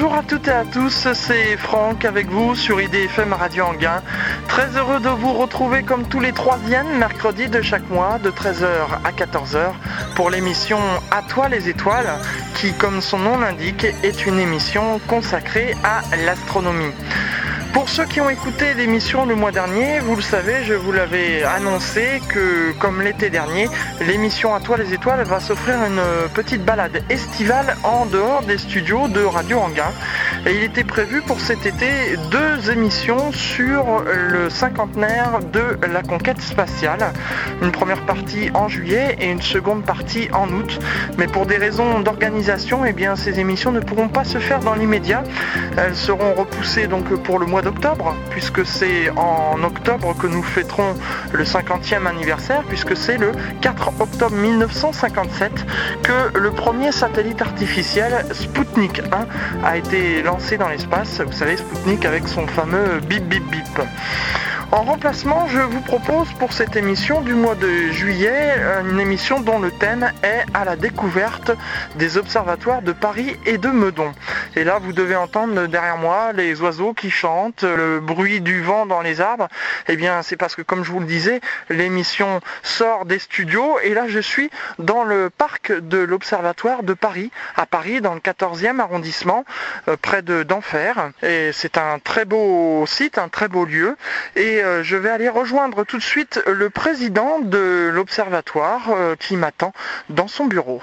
Bonjour à toutes et à tous, c'est Franck avec vous sur IDFM Radio Anguin. Très heureux de vous retrouver comme tous les troisièmes mercredis de chaque mois de 13h à 14h pour l'émission À toi les étoiles qui, comme son nom l'indique, est une émission consacrée à l'astronomie. Pour ceux qui ont écouté l'émission le mois dernier, vous le savez, je vous l'avais annoncé que, comme l'été dernier, l'émission À toi les étoiles va s'offrir une petite balade estivale en dehors des studios de Radio Anguin. Et il était prévu pour cet été deux émissions sur le cinquantenaire de la conquête spatiale. Une première partie en juillet et une seconde partie en août. Mais pour des raisons d'organisation, eh bien, ces émissions ne pourront pas se faire dans l'immédiat. Elles seront repoussées donc pour le mois d'octobre, puisque c'est en octobre que nous fêterons le 50e anniversaire, puisque c'est le 4 octobre 1957 que le premier satellite artificiel Sputnik 1 a été lancé dans l'espace. Vous savez, Sputnik avec son fameux bip bip bip. En remplacement, je vous propose pour cette émission du mois de juillet une émission dont le thème est à la découverte des observatoires de Paris et de Meudon. Et là, vous devez entendre derrière moi les oiseaux qui chantent, le bruit du vent dans les arbres. Eh bien, c'est parce que, comme je vous le disais, l'émission sort des studios et là, je suis dans le parc de l'Observatoire de Paris, à Paris, dans le 14e arrondissement, euh, près de d'Enfer. Et c'est un très beau site, un très beau lieu. Et euh, je vais aller rejoindre tout de suite le président de l'Observatoire euh, qui m'attend dans son bureau.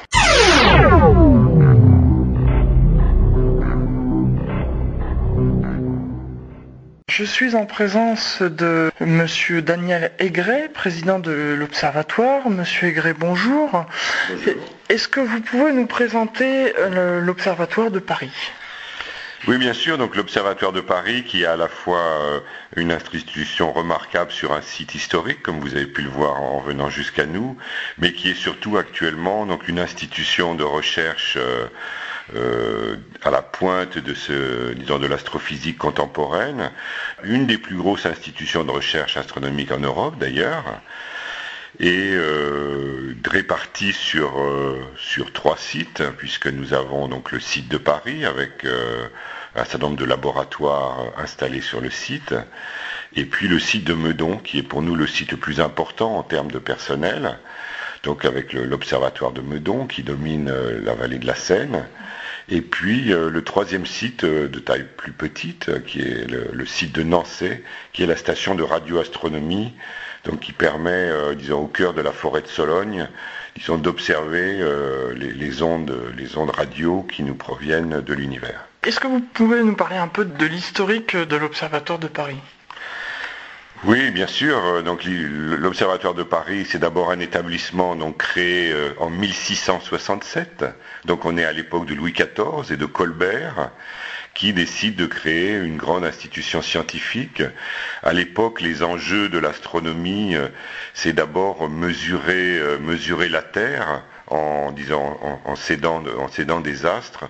Je suis en présence de Monsieur Daniel Aigret, président de l'Observatoire. Monsieur Aigret, bonjour. Est-ce que vous pouvez nous présenter euh, l'Observatoire de Paris? Oui, bien sûr. Donc l'Observatoire de Paris, qui est à la fois euh, une institution remarquable sur un site historique, comme vous avez pu le voir en venant jusqu'à nous, mais qui est surtout actuellement donc une institution de recherche euh, euh, à la pointe de ce, disons, de l'astrophysique contemporaine, une des plus grosses institutions de recherche astronomique en Europe d'ailleurs et euh, répartis sur, euh, sur trois sites, puisque nous avons donc le site de Paris avec euh, un certain nombre de laboratoires installés sur le site, et puis le site de Meudon, qui est pour nous le site le plus important en termes de personnel, donc avec l'observatoire de Meudon qui domine la vallée de la Seine, et puis le troisième site de taille plus petite, qui est le, le site de Nancy, qui est la station de radioastronomie donc qui permet, euh, disons, au cœur de la forêt de Sologne, disons, d'observer euh, les, ondes, les ondes radio qui nous proviennent de l'univers. Est-ce que vous pouvez nous parler un peu de l'historique de l'Observatoire de Paris? Oui, bien sûr. Donc l'Observatoire de Paris, c'est d'abord un établissement donc créé euh, en 1667. Donc on est à l'époque de Louis XIV et de Colbert décide de créer une grande institution scientifique. À l'époque, les enjeux de l'astronomie, euh, c'est d'abord mesurer, euh, mesurer la Terre en, disant, en, cédant, en des astres.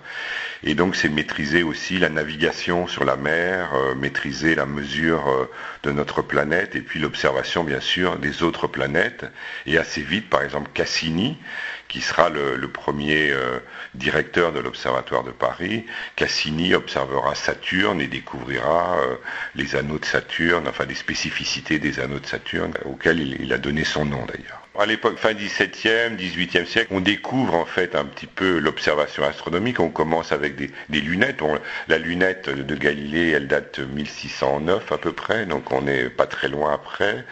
Et donc c'est maîtriser aussi la navigation sur la mer, euh, maîtriser la mesure de notre planète et puis l'observation bien sûr des autres planètes. Et assez vite, par exemple Cassini, qui sera le, premier euh, directeur de l'Observatoire de Paris. Cassini observera Saturne et découvrira euh, les anneaux de Saturne, enfin des spécificités des anneaux de Saturne, auxquels il a donné son nom d'ailleurs. À l'époque, fin 17e, 18e siècle, on découvre en fait un petit peu l'observation astronomique. On commence avec des, lunettes. la lunette de Galilée, elle date 1609 à peu près, donc on n'est pas très loin après.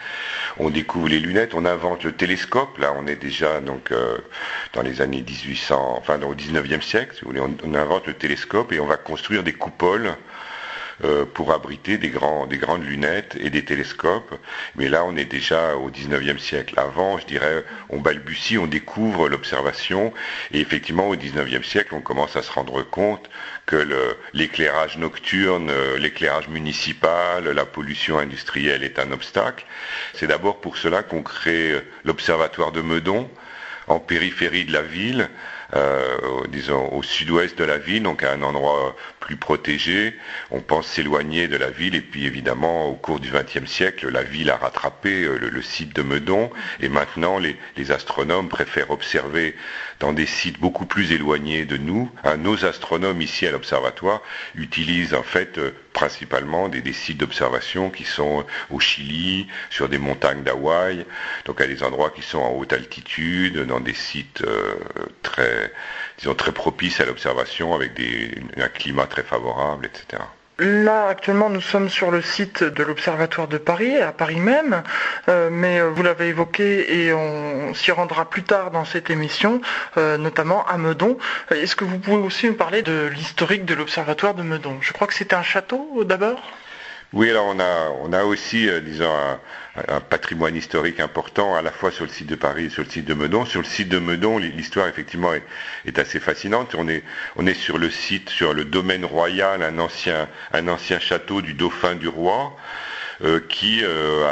On découvre les lunettes, on invente le télescope. Là, on est déjà donc euh, dans les années 1800, enfin au 19e siècle, si vous voulez. on invente le télescope et on va construire des coupoles pour abriter des, grands, des grandes lunettes et des télescopes. Mais là, on est déjà au 19e siècle. Avant, je dirais, on balbutie, on découvre l'observation. Et effectivement, au 19e siècle, on commence à se rendre compte que l'éclairage nocturne, euh, l'éclairage municipal, la pollution industrielle est un obstacle. C'est d'abord pour cela qu'on crée l'observatoire de Meudon, en périphérie de la ville, euh, disons au sud-ouest de la ville, donc à un endroit plus. On pense s'éloigner de la ville et puis évidemment au cours du XXe siècle, la ville a rattrapé euh, le, site de Meudon et maintenant les, astronomes préfèrent observer dans des sites beaucoup plus éloignés de nous. nos astronomes ici à l'observatoire utilisent en fait euh, principalement des, sites d'observation qui sont au Chili, sur des montagnes d'Hawaï, donc à des endroits qui sont en haute altitude, dans des sites euh, très, disons, très propices à l'observation avec un climat très favorable, etc. Là, actuellement, nous sommes sur le site de l'Observatoire de Paris, à Paris même, euh, mais euh, vous l'avez évoqué et on s'y rendra plus tard dans cette émission, euh, notamment à Meudon. Est-ce que vous pouvez aussi nous parler de l'historique de l'Observatoire de Meudon? Je crois que c'était un château d'abord? Oui, alors on a, on a aussi, euh, disons, un, patrimoine historique important, à la fois sur le site de Paris et sur le site de Meudon. Sur le site de Meudon, l'histoire, effectivement, est, assez fascinante. On est, on est sur le site, sur le domaine royal, un ancien, un ancien château du dauphin du roi. Euh, qui, euh,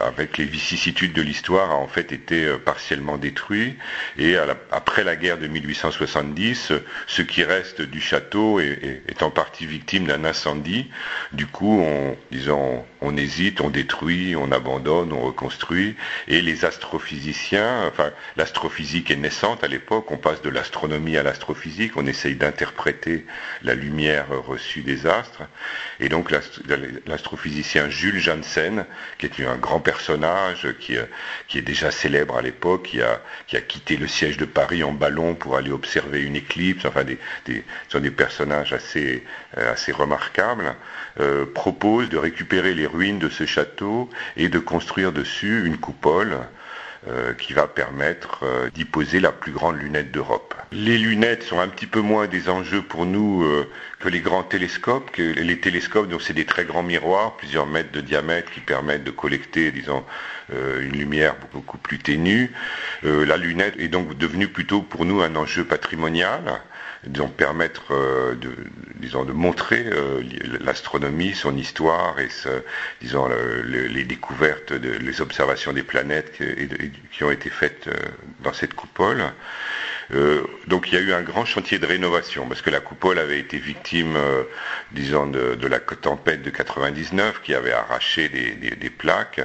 avec les vicissitudes de l'histoire, a en fait été euh, partiellement détruit. Et après la guerre de 1870, ce qui reste du château est, en partie victime d'un incendie. Du coup, on, disons, on hésite, on détruit, on abandonne, on reconstruit. Et les astrophysiciens, enfin, l'astrophysique est naissante à l'époque, on passe de l'astronomie à l'astrophysique, on essaye d'interpréter la lumière reçue des astres. Et donc l'astrophysicien Jules Janssen, qui est un grand personnage, qui, est déjà célèbre à l'époque, qui a, qui a quitté le siège de Paris en ballon pour aller observer une éclipse, enfin des sont des personnages assez remarquables, euh, propose de récupérer les ruines de ce château et de construire dessus une coupole euh, qui va permettre euh, d'y poser la plus grande lunette d'Europe. Les lunettes sont un petit peu moins des enjeux pour nous que les grands télescopes. Les télescopes, donc c'est des très grands miroirs, plusieurs mètres de diamètre, qui permettent de collecter, disons, une lumière beaucoup plus ténue. la lunette est donc devenue plutôt pour nous un enjeu patrimonial disons, permettre euh, de, disons, de montrer euh, l'astronomie, son histoire et disons, les découvertes, les observations des planètes qui, ont été faites euh, dans cette coupole. donc il y a eu un grand chantier de rénovation parce que la coupole avait été victime, disons, de, la tempête de 99 qui avait arraché des, plaques.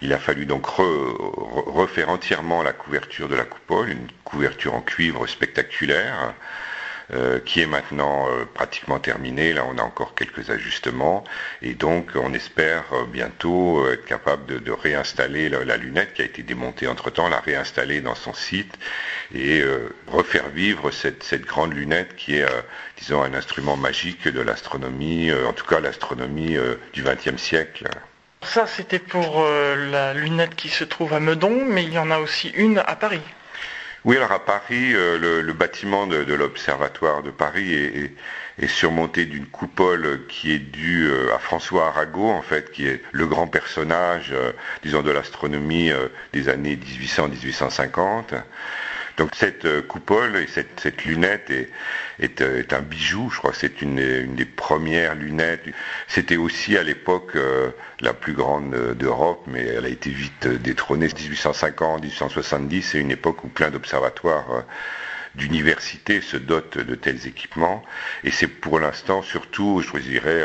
Il a fallu donc refaire entièrement la couverture de la coupole, une couverture en cuivre spectaculaire. Euh, qui est maintenant euh, pratiquement terminé. Là, on a encore quelques ajustements et donc on espère euh, bientôt être capable de, réinstaller la, lunette qui a été démontée entre-temps, la réinstaller dans son site et refaire vivre cette, cette, grande lunette qui est, disons, un instrument magique de l'astronomie, en tout cas l'astronomie du XXe siècle. Ça, c'était pour la lunette qui se trouve à Meudon, mais il y en a aussi une à Paris. Oui, alors à Paris, euh, le, bâtiment de, l'Observatoire de Paris est, surmonté d'une coupole qui est due euh, à François Arago, en fait, qui est le grand personnage, euh, disons, de l'astronomie des années 1800-1850. Donc cette euh, coupole et cette, lunette euh, est, un bijou, je crois que c'est une, des premières lunettes. C'était aussi à l'époque euh, la plus grande d'Europe, mais elle a été vite détrônée. 1850-1870, c'est une époque où plein d'observatoires d'universités se dotent de tels équipements. Et c'est pour l'instant surtout, je dirais,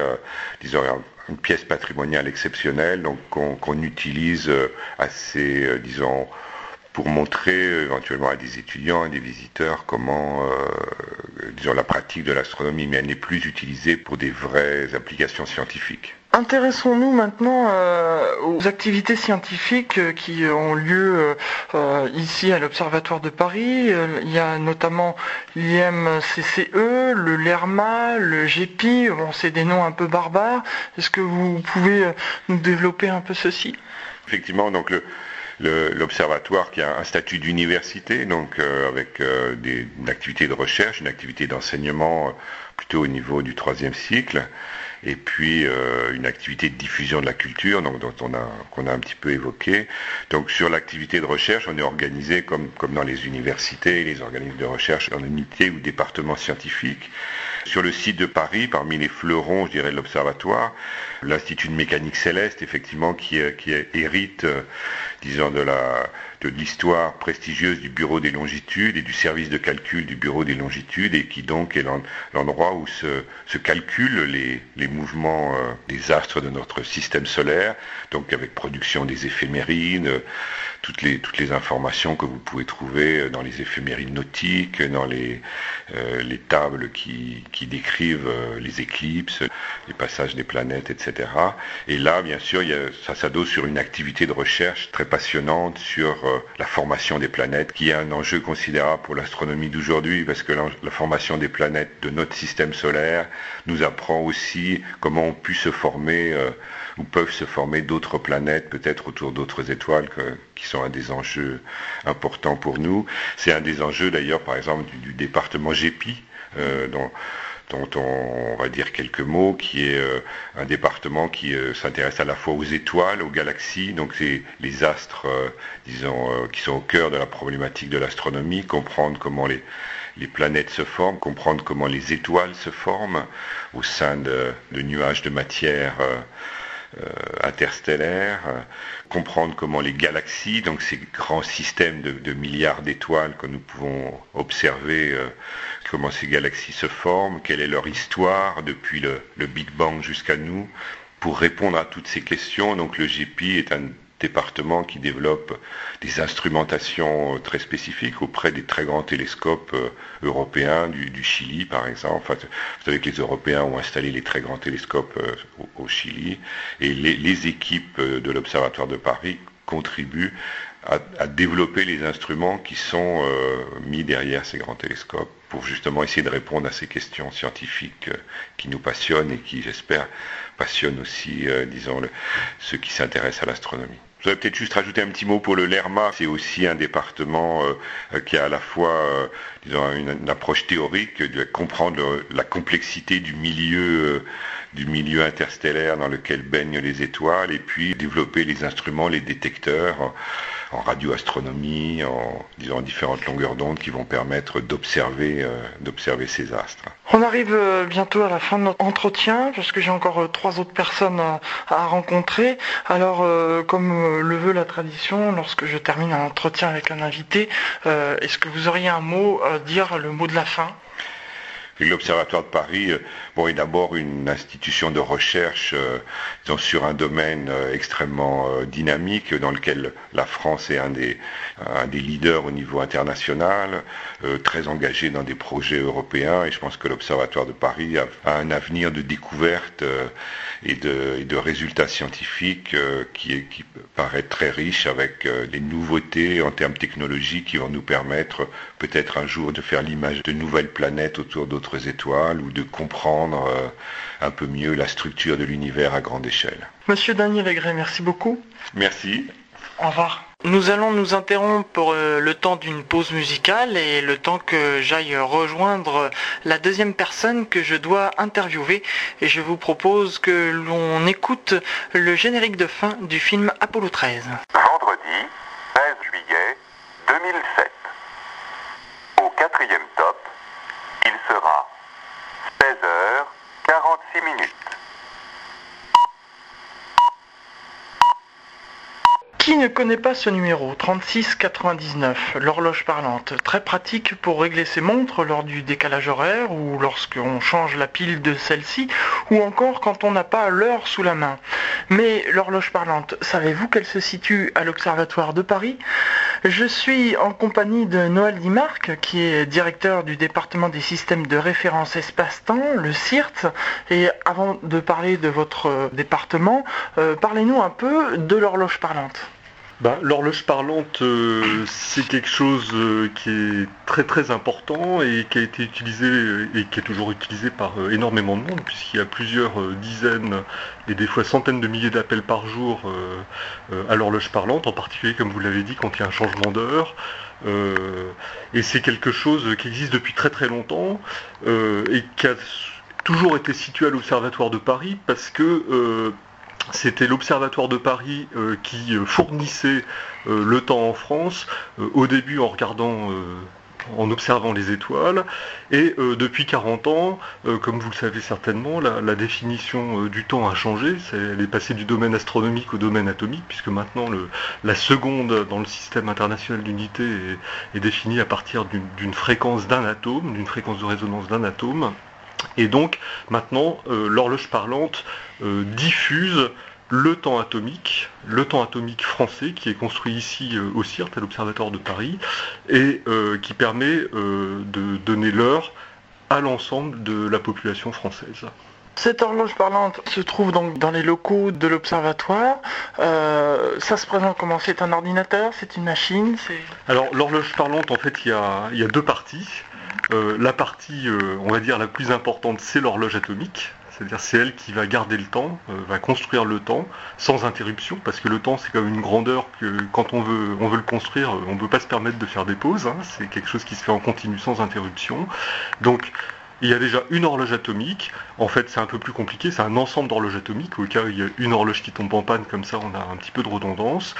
disons, une pièce patrimoniale exceptionnelle, donc qu'on utilise assez, disons, pour montrer euh, éventuellement à des étudiants et des visiteurs comment, euh, disons, la pratique de l'astronomie, mais elle n'est plus utilisée pour des vraies applications scientifiques. Intéressons-nous maintenant euh, aux activités scientifiques qui ont lieu ici à l'Observatoire de Paris. Il y a notamment l'IMCCE, le LERMA, le GEPI. Bon, c'est des noms un peu barbares. Est-ce que vous pouvez nous développer un peu ceci? Effectivement, donc le, l'observatoire qui a un statut d'université, donc euh, avec euh, des, une activité de recherche, une activité d'enseignement euh, plutôt au niveau du troisième cycle, et puis une activité de diffusion de la culture, donc dont on a qu'on a un petit peu évoqué. Donc sur l'activité de recherche, on est organisé comme comme dans les universités, les organismes de recherche en unité ou départements scientifiques. Sur le site de Paris, parmi les fleurons, je dirais, de l'observatoire, l'Institut de mécanique céleste, effectivement, qui, qui hérite disons, de l'histoire prestigieuse du Bureau des longitudes et du service de calcul du Bureau des longitudes et qui donc est l'endroit où se, calculent les, les mouvements euh, des astres de notre système solaire, donc avec production des éphémérides, toutes les, toutes les informations que vous pouvez trouver euh, dans les éphémérides nautiques, dans les, euh, les tables qui, qui décrivent euh, les éclipses, les passages des planètes, etc. Et là, bien sûr, ça s'adosse sur une activité de recherche très passionnante sur la formation des planètes, qui est un enjeu considérable pour l'astronomie d'aujourd'hui, parce que la, formation des planètes de notre système solaire nous apprend aussi comment ont pu se former où peuvent se former d'autres planètes, peut-être autour d'autres étoiles, qui sont un des enjeux importants pour nous. C'est un des enjeux d'ailleurs, par exemple, du, département GEPI, euh, dont, on, va dire quelques mots, qui est euh, un département qui euh, s'intéresse à la fois aux étoiles, aux galaxies, donc c'est les astres, disons, qui sont au cœur de la problématique de l'astronomie, comprendre comment les, planètes se forment, comprendre comment les étoiles se forment au sein de nuages de matière euh, interstellaires, euh, comprendre comment les galaxies, donc ces grands systèmes de, milliards d'étoiles que nous pouvons observer, euh, comment ces galaxies se forment, quelle est leur histoire depuis le, le Big Bang jusqu'à nous. Pour répondre à toutes ces questions, donc le GPI est un département qui développe des instrumentations euh, très spécifiques auprès des très grands télescopes euh, européens, du, Chili par exemple. vous savez que les Européens ont installé les très grands télescopes euh, au, Chili et les, équipes de l'Observatoire de Paris contribuent à, développer les instruments qui sont mis derrière ces grands télescopes pour justement essayer de répondre à ces questions scientifiques qui nous passionnent et qui, j'espère, passionnent aussi, disons, ceux qui s'intéressent à l'astronomie. Je voudrais peut-être juste rajouter un petit mot pour le LERMA. C'est aussi un département euh, qui a à la fois euh, disons, une, approche théorique de comprendre la complexité euh, du milieu interstellaire dans lequel baignent les étoiles et puis développer les instruments, les détecteurs en radioastronomie, en différentes longueurs d'onde qui vont permettre d'observer euh, ces astres. On arrive euh, bientôt à la fin de notre entretien parce que j'ai encore euh, trois autres personnes à, rencontrer. Alors comme le veut la tradition, lorsque je termine un entretien avec un invité, est-ce que vous auriez un mot à dire, le mot de la fin? L'Observatoire de Paris euh, bon, est d'abord une institution de recherche euh, sur un domaine euh, extrêmement dynamique dans lequel la France est un des, leaders au niveau international, très engagé dans des projets européens. Et je pense que l'Observatoire de Paris a, un avenir de découverte et de, résultats scientifiques qui paraît très riche avec des nouveautés en termes technologiques qui vont nous permettre peut-être un jour de faire l'image de nouvelles planètes autour d'autres étoiles ou de comprendre euh, un peu mieux la structure de l'univers à grande échelle. Monsieur Daniel Aigret, merci beaucoup. Merci. Au revoir. Nous allons nous interrompre pour euh, le temps d'une pause musicale et le temps que j'aille rejoindre la deuxième personne que je dois interviewer. Et je vous propose que l'on écoute le générique de fin du film Apollo 13. Vendredi 16 juillet 2007. Au quatrième top, il sera 16h46 minutes. Qui ne connaît pas ce numéro 3699, l'horloge parlante, très pratique pour régler ses montres lors du décalage horaire ou lorsqu'on change la pile de celle-ci ou encore quand on n'a pas l'heure sous la main. Mais l'horloge parlante, savez-vous qu'elle se situe à l'Observatoire de Paris? Je suis en compagnie de Noël Dimarc, qui est directeur du département des systèmes de référence espace-temps, le CIRT. Et avant de parler de votre département, euh, parlez-nous un peu de l'horloge parlante. Bah, l'horloge parlante, euh, c'est quelque chose euh, qui est très très important et qui a été utilisé et qui est toujours utilisé par euh, énormément de monde, puisqu'il y a plusieurs dizaines et des fois centaines de milliers d'appels par jour à l'horloge parlante, en particulier comme vous l'avez dit quand il y a un changement d'heure. et c'est quelque chose qui existe depuis très très longtemps et qui a toujours été situé à l'Observatoire de Paris parce que c'était l'Observatoire de Paris euh, qui euh, fournissait euh, le temps en France, au début en regardant en observant les étoiles. Et depuis 40 ans, comme vous le savez certainement, la, définition du temps a changé. elle est passée du domaine astronomique au domaine atomique, puisque maintenant la seconde dans le système international d'unité est, est définie à partir d'une fréquence d'un atome, d'une fréquence de résonance d'un atome. Et donc maintenant, l'horloge parlante diffuse le temps atomique, le temps atomique français qui est construit ici euh, au CIRT, à l'Observatoire de Paris, et euh, qui permet euh, de donner l'heure à l'ensemble de la population française. Cette horloge parlante se trouve donc dans les locaux de l'observatoire. ça se présente comment? C'est un ordinateur? C'est une machine? Alors l'horloge parlante, en fait, il y a, deux parties. La partie, on va dire, la plus importante, c'est l'horloge atomique. C'est-à-dire c'est elle qui va garder le temps, euh, va construire le temps sans interruption, parce que le temps c'est comme une grandeur que quand on veut, on veut le construire, euh, on ne peut pas se permettre de faire des pauses. Hein. c'est quelque chose qui se fait en continu sans interruption. Donc il y a déjà une horloge atomique. En fait, c'est un peu plus compliqué. C'est un ensemble d'horloges atomiques. Au cas où il y a une horloge qui tombe en panne, comme ça, on a un petit peu de redondance.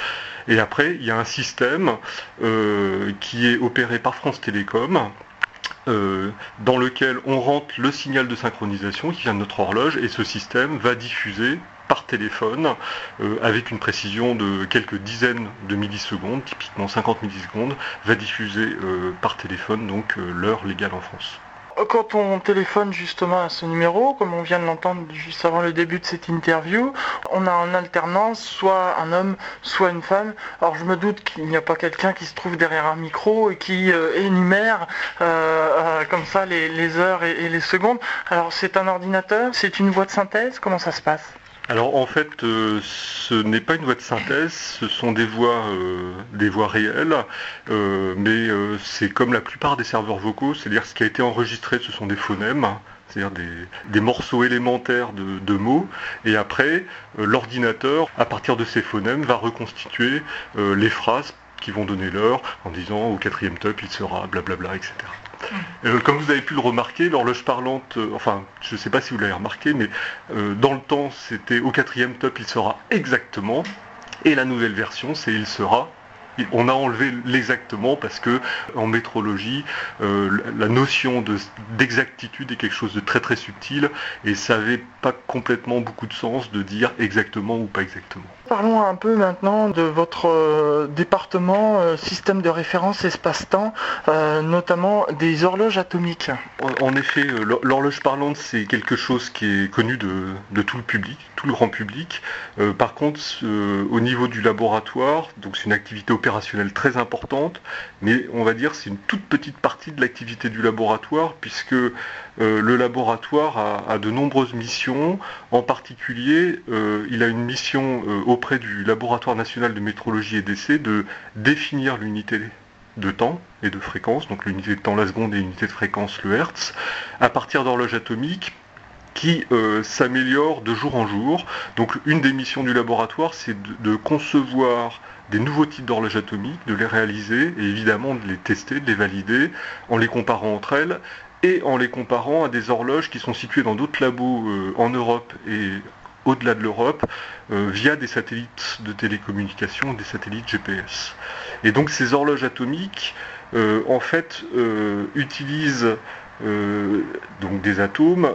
Et après, il y a un système euh, qui est opéré par France Télécom, euh, dans lequel on rentre le signal de synchronisation qui vient de notre horloge et ce système va diffuser par téléphone euh, avec une précision de quelques dizaines de millisecondes, typiquement 50 millisecondes, va diffuser euh, par téléphone donc l'heure légale en France quand on téléphone justement à ce numéro, comme on vient de l'entendre juste avant le début de cette interview, on a en alternance soit un homme, soit une femme. Alors je me doute qu'il n'y a pas quelqu'un qui se trouve derrière un micro et qui euh, énumère euh, euh, comme ça les, heures et les secondes. Alors c'est un ordinateur, c'est une voix de synthèse, comment ça se passe? Alors en fait, euh, ce n'est pas une voix de synthèse, ce sont des voix, euh, réelles, euh, mais c'est comme la plupart des serveurs vocaux, c'est-à-dire ce qui a été enregistré, ce sont des phonèmes, c'est-à-dire des, morceaux élémentaires de, mots, et après, l'ordinateur, à partir de ces phonèmes, va reconstituer les phrases qui vont donner l'heure en disant au quatrième top il sera blablabla, etc. Euh, comme vous avez pu le remarquer, l'horloge parlante, euh, enfin, je ne sais pas si vous l'avez remarqué, mais euh, dans le temps, c'était au quatrième top, il sera exactement. Et la nouvelle version, c'est il sera on a enlevé l'exactement parce que en métrologie, euh, la notion d'exactitude est quelque chose de très très subtil et ça n'avait pas complètement beaucoup de sens de dire exactement ou pas exactement. Parlons un peu maintenant de votre euh, département euh, système de référence espace-temps, notamment des horloges atomiques. En, effet, l'horloge parlante, c'est quelque chose qui est connu de, tout le public, tout le grand public. par contre, au niveau du laboratoire, donc c'est une activité opérationnelle très importante, mais on va dire c'est une toute petite partie de l'activité du laboratoire, puisque euh, le laboratoire a, de nombreuses missions. En particulier, euh, il a une mission euh, auprès du laboratoire national de métrologie et d'essai de définir l'unité de temps et de fréquence, donc l'unité de temps la seconde et l'unité de fréquence le Hertz, à partir d'horloges atomiques qui s'améliorent de jour en jour. Donc une des missions du laboratoire, c'est de concevoir des nouveaux types d'horloges atomiques, de les réaliser et évidemment de les tester, de les valider en les comparant entre elles et en les comparant à des horloges qui sont situées dans d'autres labos euh, en Europe et au-delà de l'Europe euh, via des satellites de télécommunication, des satellites GPS. Et donc ces horloges atomiques, euh, en fait, utilisent donc des atomes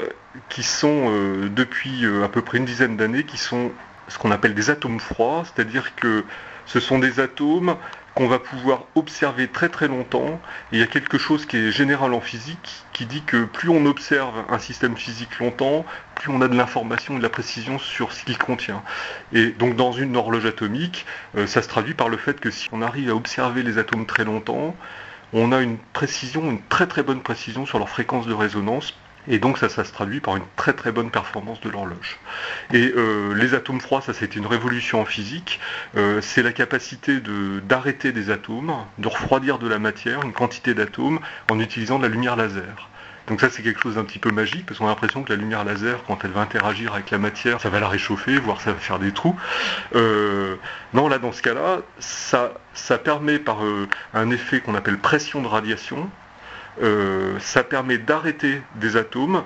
qui sont depuis à peu près une dizaine d'années, qui sont ce qu'on appelle des atomes froids, c'est-à-dire que ce sont des atomes qu'on va pouvoir observer très très longtemps. Et il y a quelque chose qui est général en physique qui dit que plus on observe un système physique longtemps, plus on a de l'information et de la précision sur ce qu'il contient. Et donc dans une horloge atomique, euh, ça se traduit par le fait que si on arrive à observer les atomes très longtemps, on a une précision, une très très bonne précision sur leur fréquence de résonance et donc ça, ça se traduit par une très très bonne performance de l'horloge. Et euh, les atomes froids, ça c'était une révolution en physique. Euh, c'est la capacité d'arrêter des atomes, de refroidir de la matière, une quantité d'atomes, en utilisant de la lumière laser. Donc ça c'est quelque chose d'un petit peu magique parce qu'on a l'impression que la lumière laser quand elle va interagir avec la matière ça va la réchauffer voire ça va faire des trous. Euh, non là dans ce cas-là ça, ça permet par un effet qu'on appelle pression de radiation euh, ça permet d'arrêter des atomes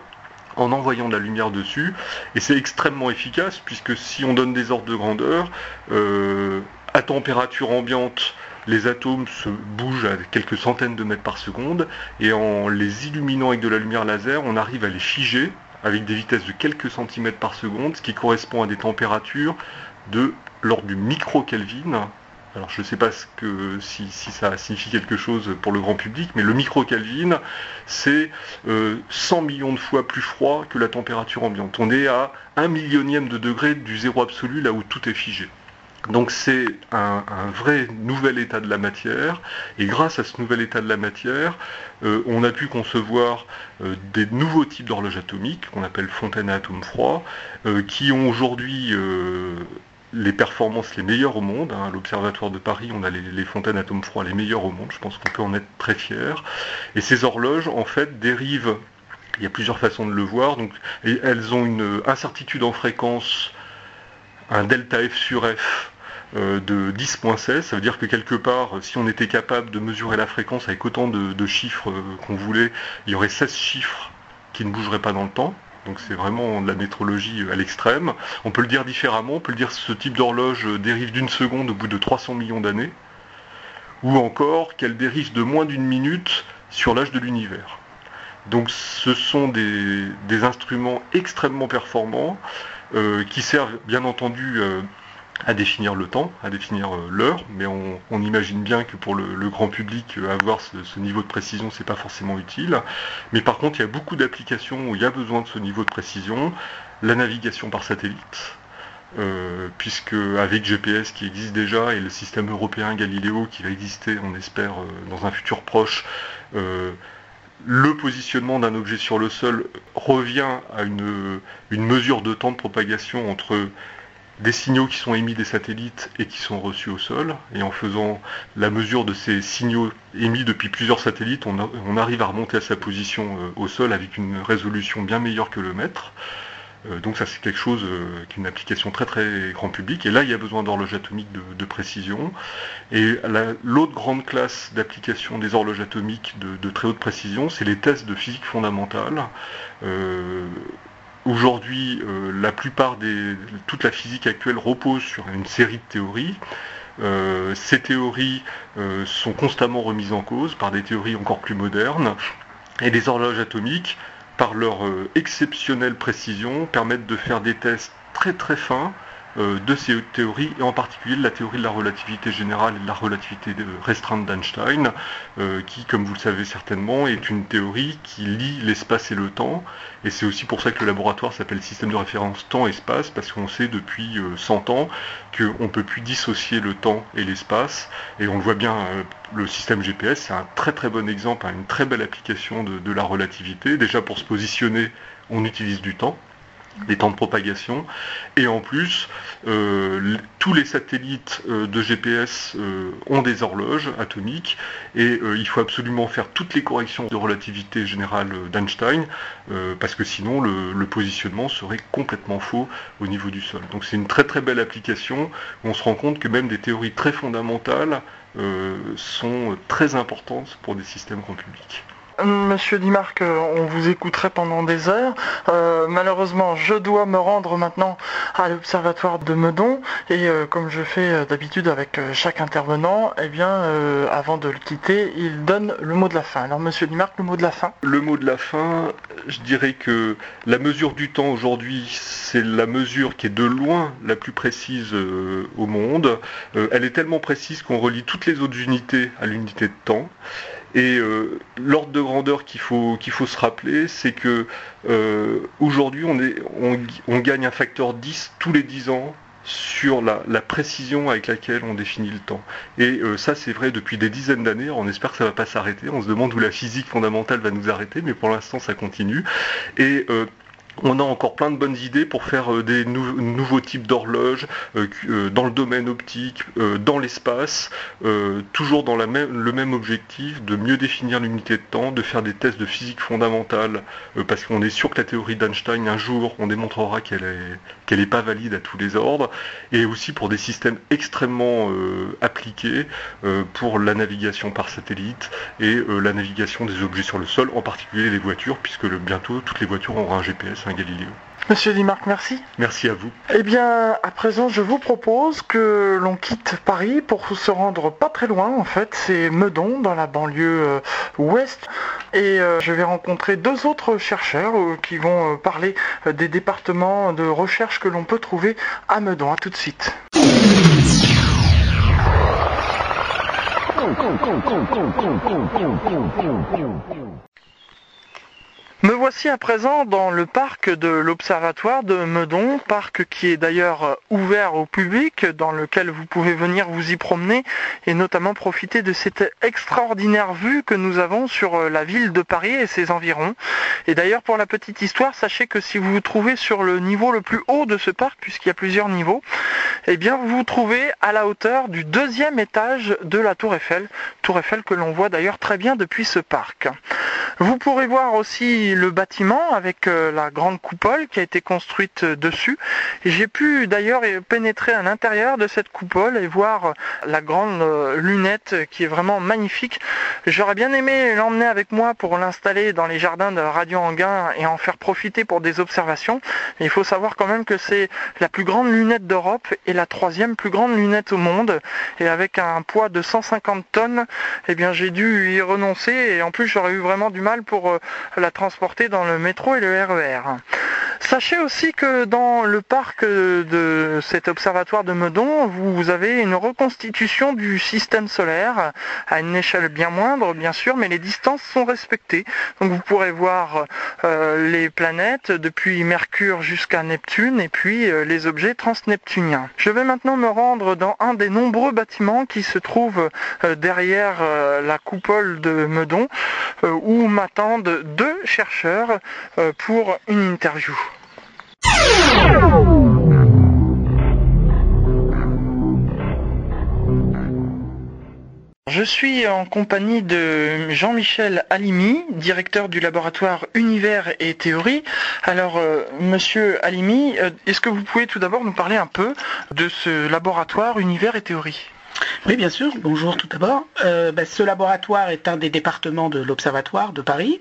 en envoyant de la lumière dessus, et c'est extrêmement efficace, puisque si on donne des ordres de grandeur, euh, à température ambiante, les atomes se bougent à quelques centaines de mètres par seconde, et en les illuminant avec de la lumière laser, on arrive à les figer avec des vitesses de quelques centimètres par seconde, ce qui correspond à des températures de l'ordre du micro-Kelvin. Alors je ne sais pas si, ça signifie quelque chose pour le grand public, mais le micro-Kelvin, c'est 100 euh, millions de fois plus froid que la température ambiante. On est à un millionième de degré du zéro absolu, là où tout est figé. Donc c'est un, vrai nouvel état de la matière, et grâce à ce nouvel état de la matière, euh, on a pu concevoir euh, des nouveaux types d'horloges atomiques, qu'on appelle fontaines à atomes froids, qui ont aujourd'hui les performances les meilleures au monde. Hein. L'Observatoire de Paris, on a les, fontaines à atomes froids les meilleures au monde, je pense qu'on peut en être très fier. Et ces horloges, en fait, dérivent, il y a plusieurs façons de le voir, donc elles ont une incertitude en fréquence, un delta F sur F euh, de 10.16. Ça veut dire que quelque part, si on était capable de mesurer la fréquence avec autant de, chiffres euh, qu'on voulait, il y aurait 16 chiffres qui ne bougeraient pas dans le temps. Donc c'est vraiment de la métrologie euh, à l'extrême. On peut le dire différemment, on peut le dire ce type d'horloge dérive d'une seconde au bout de 300 millions d'années, ou encore qu'elle dérive de moins d'une minute sur l'âge de l'univers. Donc ce sont des, instruments extrêmement performants qui servent bien entendu à définir le temps, à définir euh, l'heure, mais on, imagine bien que pour le, grand public, euh, avoir ce, niveau de précision, c'est pas forcément utile. Mais par contre, il y a beaucoup d'applications où il y a besoin de ce niveau de précision. La navigation par satellite, euh, puisque avec GPS qui existe déjà et le système européen Galileo qui va exister, on espère, dans un futur proche, le positionnement d'un objet sur le sol revient à une, une mesure de temps de propagation entre des signaux qui sont émis des satellites et qui sont reçus au sol. Et en faisant la mesure de ces signaux émis depuis plusieurs satellites, on, arrive à remonter à sa position euh, au sol avec une résolution bien meilleure que le mètre. Euh, donc ça c'est quelque chose euh, qui est une application très très grand public. Et là il y a besoin d'horloges atomiques de, précision. Et l'autre grande classe d'application des horloges atomiques de, très haute précision, c'est les tests de physique fondamentale. Aujourd'hui, euh, toute la physique actuelle repose sur une série de théories. Euh, ces théories euh, sont constamment remises en cause par des théories encore plus modernes. Et les horloges atomiques, par leur exceptionnelle précision, permettent de faire des tests très très fins de ces théories, et en particulier la théorie de la relativité générale et de la relativité restreinte d'Einstein, euh, qui, comme vous le savez certainement, est une théorie qui lie l'espace et le temps. Et c'est aussi pour ça que le laboratoire s'appelle système de référence temps-espace, parce qu'on sait depuis 100 euh, ans qu'on ne peut plus dissocier le temps et l'espace. Et on le voit bien, le système GPS, c'est un très très bon exemple, hein, une très belle application de la relativité. Déjà pour se positionner, on utilise du temps les temps de propagation. Et en plus, euh, tous les satellites euh, de GPS euh, ont des horloges atomiques et il faut absolument faire toutes les corrections de relativité générale d'Einstein parce que sinon le, positionnement serait complètement faux au niveau du sol. Donc c'est une très très belle application où on se rend compte que même des théories très fondamentales sont très importantes pour des systèmes grand public. Monsieur Dimarc, euh, on vous écouterait pendant des heures. Euh, malheureusement, je dois me rendre maintenant à l'Observatoire de Meudon. Et euh, comme je fais d'habitude avec chaque intervenant, eh bien, avant de le quitter, il donne le mot de la fin. Alors, Monsieur Dimarc, le mot de la fin Le mot de la fin, je dirais que la mesure du temps aujourd'hui, c'est la mesure qui est de loin la plus précise au monde. elle est tellement précise qu'on relie toutes les autres unités à l'unité de temps. Et euh, l'ordre de grandeur qu'il faut, faut se rappeler, c'est que euh, aujourd'hui on, on, gagne un facteur 10 tous les 10 ans sur la, précision avec laquelle on définit le temps. Et euh, ça, c'est vrai depuis des dizaines d'années. On espère que ça ne va pas s'arrêter. On se demande où la physique fondamentale va nous arrêter, mais pour l'instant, ça continue. On a encore plein de bonnes idées pour faire euh, des nouveaux types d'horloges euh, euh, dans le domaine optique, dans l'espace, toujours dans le même objectif de mieux définir l'unité de temps, de faire des tests de physique fondamentale, parce qu'on est sûr que la théorie d'Einstein, un jour, on démontrera qu'elle n'est pas valide à tous les ordres, et aussi pour des systèmes extrêmement appliqués pour la navigation par satellite et la navigation des objets sur le sol, en particulier les voitures, puisque bientôt toutes les voitures auront un GPS Monsieur Dimarc, merci. Merci à vous. Eh bien, à présent, je vous propose que l'on quitte Paris pour se rendre pas très loin, en fait. C'est Meudon, dans la banlieue euh, ouest. Et euh, je vais rencontrer deux autres chercheurs euh, qui vont parler des départements de recherche que l'on peut trouver à Meudon. À tout de suite. Me voici à présent dans le parc de l'Observatoire de Meudon, parc qui est d'ailleurs ouvert au public, dans lequel vous pouvez venir vous y promener et notamment profiter de cette extraordinaire vue que nous avons sur la ville de Paris et ses environs. Et d'ailleurs pour la petite histoire, sachez que si vous vous trouvez sur le niveau le plus haut de ce parc, puisqu'il y a plusieurs niveaux, eh bien vous vous trouvez à la hauteur du deuxième étage de la Tour Eiffel, Tour Eiffel que l'on voit d'ailleurs très bien depuis ce parc. Vous pourrez voir aussi le bâtiment avec euh, la grande coupole qui a été construite euh, dessus. J'ai pu d'ailleurs pénétrer à l'intérieur de cette coupole et voir euh, la grande lunette qui est vraiment magnifique. J'aurais bien aimé l'emmener avec moi pour l'installer dans les jardins de Radio Anguin et en faire profiter pour des observations. il faut savoir quand même que c'est la plus grande lunette d'Europe et la troisième plus grande lunette au monde. Et avec un poids de 150 tonnes, eh j'ai dû y renoncer et en plus j'aurais eu vraiment du mal pour la transporter dans le métro et le RER. E Sachez aussi que dans le parc de cet observatoire de Meudon, vous avez une reconstitution du système solaire à une échelle bien moindre, bien sûr, mais les distances sont respectées. Donc vous pourrez voir euh, les planètes depuis Mercure jusqu'à Neptune et puis euh, les objets transneptuniens. Je vais maintenant me rendre dans un des nombreux bâtiments qui se trouvent euh, derrière la coupole de Meudon où m'attendent deux chercheurs pour une interview. Je suis en compagnie de Jean-Michel Alimi, directeur du laboratoire Univers et Théorie. Alors, euh, monsieur Alimi, euh, est-ce que vous pouvez tout d'abord nous parler un peu de ce laboratoire Univers et Théorie? Oui, bien sûr. Bonjour tout d'abord. Euh, ben, ce laboratoire est un des départements de l'Observatoire de Paris.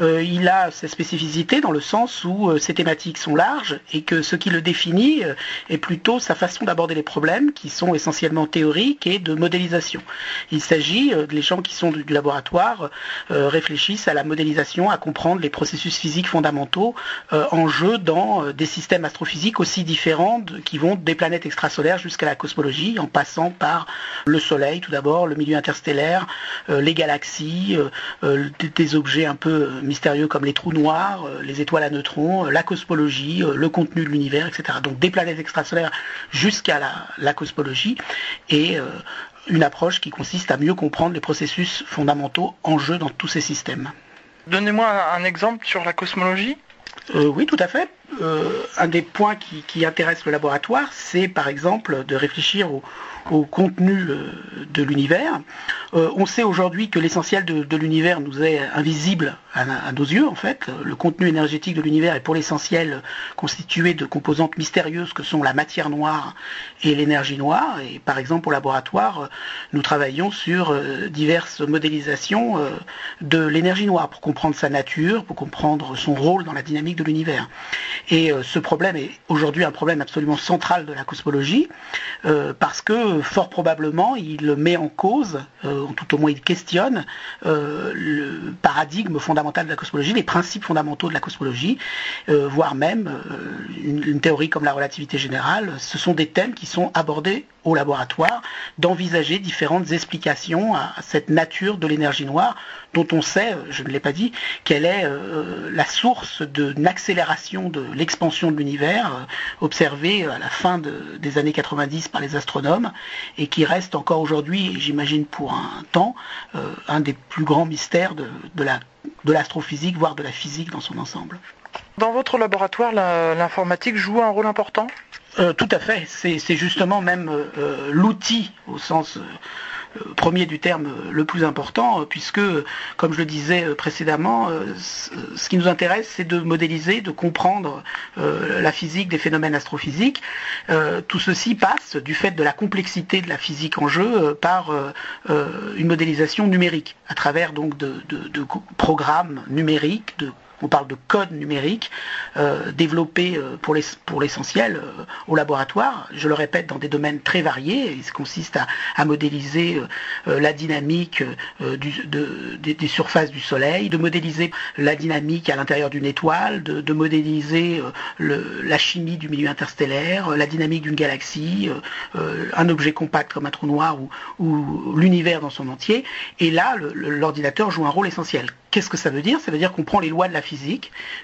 Euh, il a ses spécificités dans le sens où euh, ses thématiques sont larges et que ce qui le définit est plutôt sa façon d'aborder les problèmes qui sont essentiellement théoriques et de modélisation. Il s'agit, les gens qui sont du, laboratoire réfléchissent à la modélisation, à comprendre les processus physiques fondamentaux en jeu dans des systèmes astrophysiques aussi différents qui vont des planètes extrasolaires jusqu'à la cosmologie en passant par le Soleil tout d'abord, le milieu interstellaire, euh, les galaxies, euh, euh, des, objets un peu mystérieux comme les trous noirs, les étoiles à neutrons, la cosmologie, le contenu de l'univers, etc. Donc des planètes extrasolaires jusqu'à la, cosmologie et une approche qui consiste à mieux comprendre les processus fondamentaux en jeu dans tous ces systèmes. Donnez-moi un exemple sur la cosmologie. oui, tout à fait. un des points qui, qui intéresse le laboratoire, c'est par exemple de réfléchir au, au contenu euh, de l'univers. Euh, on sait aujourd'hui que l'essentiel de, l'univers nous est invisible à, nos yeux, en fait. Le contenu énergétique de l'univers est pour l'essentiel constitué de composantes mystérieuses que sont la matière noire et l'énergie noire. Et par exemple, au laboratoire, nous travaillons sur euh, diverses modélisations de l'énergie noire pour comprendre sa nature, pour comprendre son rôle dans la dynamique de l'univers. Et ce problème est aujourd'hui un problème absolument central de la cosmologie, parce que fort probablement, il met en cause, euh, tout au moins il questionne, euh, le paradigme fondamental les principes fondamentaux de la cosmologie, euh, voire même une, théorie comme la relativité générale. Ce sont des thèmes qui sont abordés au laboratoire, d'envisager différentes explications à, cette nature de l'énergie noire, dont on sait, je ne l'ai pas dit, qu'elle est la source d'une accélération de l'expansion de l'univers, observée à la fin des années 90 par les astronomes, et qui reste encore aujourd'hui, j'imagine pour un temps, euh, un des plus grands mystères de l'astrophysique, voire de la physique dans son ensemble. Dans votre laboratoire, l'informatique joue un rôle important? Euh, Tout à fait. C'est justement même euh, l'outil au sens euh, premier du terme le plus important, euh, puisque, comme je le disais euh, précédemment, ce qui nous intéresse, c'est de modéliser, de comprendre la physique des phénomènes astrophysiques. Tout ceci passe, du fait de la complexité de la physique en jeu, par une modélisation numérique, à travers donc de, programmes numériques, de on parle de code numérique euh, développé euh, pour l'essentiel euh, au laboratoire, je le répète, dans des domaines très variés. Il consiste à, modéliser la dynamique des, surfaces du Soleil, de modéliser la dynamique à l'intérieur d'une étoile, de, modéliser la chimie du milieu interstellaire, la dynamique d'une galaxie, un objet compact comme un trou noir ou l'univers dans son entier. Et là, l'ordinateur joue un rôle essentiel. Qu'est-ce que ça veut dire? Ça veut dire qu'on prend les lois de la physique,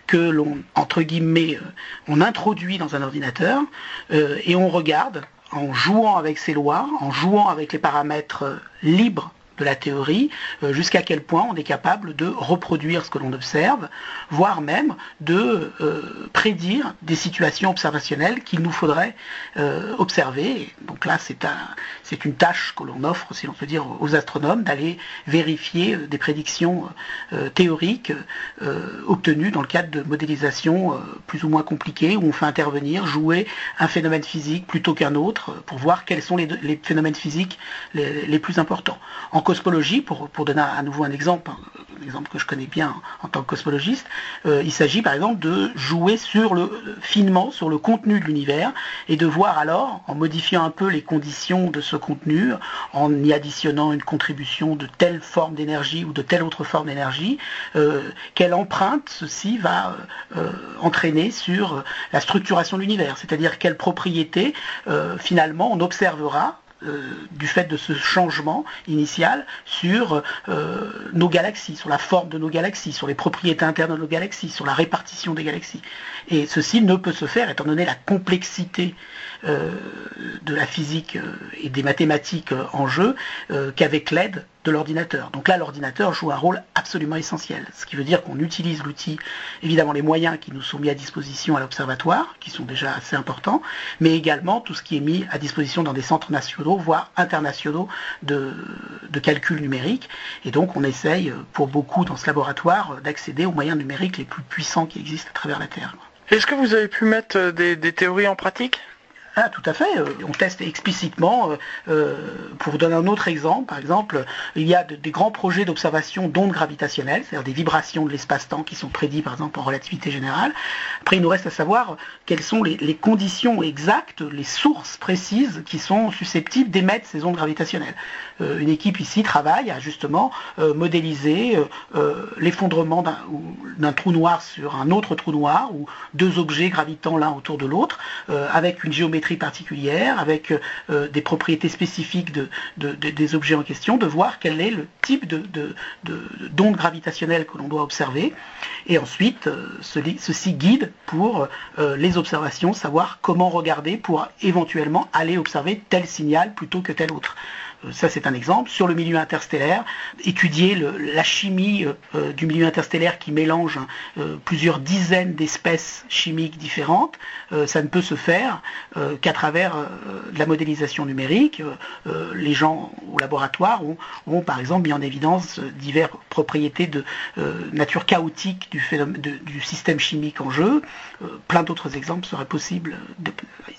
que l'on, entre guillemets, euh, on introduit dans un ordinateur, euh, et on regarde, en jouant avec ces lois, en jouant avec les paramètres euh, libres de la théorie, euh, jusqu'à quel point on est capable de reproduire ce que l'on observe, voire même de euh, prédire des situations observationnelles qu'il nous faudrait euh, observer. Donc là, c'est un, une tâche que l'on offre, si l'on peut dire, aux astronomes d'aller vérifier des prédictions théoriques obtenues dans le cadre de modélisation plus ou moins compliquées, où on fait intervenir, jouer un phénomène physique plutôt qu'un autre, pour voir quels sont les, phénomènes physiques les, plus importants cosmologie, pour, donner à nouveau un exemple, un exemple que je connais bien en tant que cosmologiste, euh, il s'agit par exemple de jouer sur le finement sur le contenu de l'univers et de voir alors, en modifiant un peu les conditions de ce contenu, en y additionnant une contribution de telle forme d'énergie ou de telle autre forme d'énergie, euh, quelle empreinte ceci va euh, entraîner sur la structuration de l'univers, c'est-à-dire quelle propriété finalement on observera du fait de ce changement initial sur euh, nos galaxies, sur la forme de nos galaxies, sur les propriétés internes de nos galaxies, sur la répartition des galaxies. Et ceci ne peut se faire, étant donné la complexité euh, de la physique et des mathématiques en jeu, qu'avec l'aide de l'ordinateur. Donc là, l'ordinateur joue un rôle absolument essentiel. Ce qui veut dire qu'on utilise l'outil, évidemment les moyens qui nous sont mis à disposition à l'observatoire, qui sont déjà assez importants, mais également tout ce qui est mis à disposition dans des centres nationaux, voire internationaux de, calcul numérique. Et donc on essaye, pour beaucoup dans ce laboratoire, d'accéder aux moyens numériques les plus puissants qui existent à travers la Terre. Est-ce que vous avez pu mettre des théories en pratique? Ah, tout à fait. Euh, on teste explicitement. Euh, euh, pour donner un autre exemple, par exemple, il y a des grands projets d'observation d'ondes gravitationnelles, c'est-à-dire des vibrations de l'espace-temps qui sont prédits, par exemple, en relativité générale. Après, il nous reste à savoir quelles sont les, conditions exactes, les sources précises qui sont susceptibles d'émettre ces ondes gravitationnelles. une équipe ici travaille à justement modéliser l'effondrement d'un trou noir sur un autre trou noir ou deux objets gravitant l'un autour de l'autre avec une géométrie particulière, avec euh, des propriétés spécifiques de, des objets en question, de voir quel est le type d'onde gravitationnelle que l'on doit observer. Et ensuite, euh, ceci guide pour euh, les observations, savoir comment regarder pour éventuellement aller observer tel signal plutôt que tel autre. Euh, ça c'est un exemple, sur le milieu interstellaire, étudier la chimie euh, euh, du milieu interstellaire qui mélange plusieurs dizaines d'espèces chimiques différentes, ça ne peut se faire qu'à travers de la modélisation numérique. les gens au laboratoire ont, par exemple mis en évidence diverses propriétés de nature chaotique du, système chimique en jeu. plein d'autres exemples seraient possibles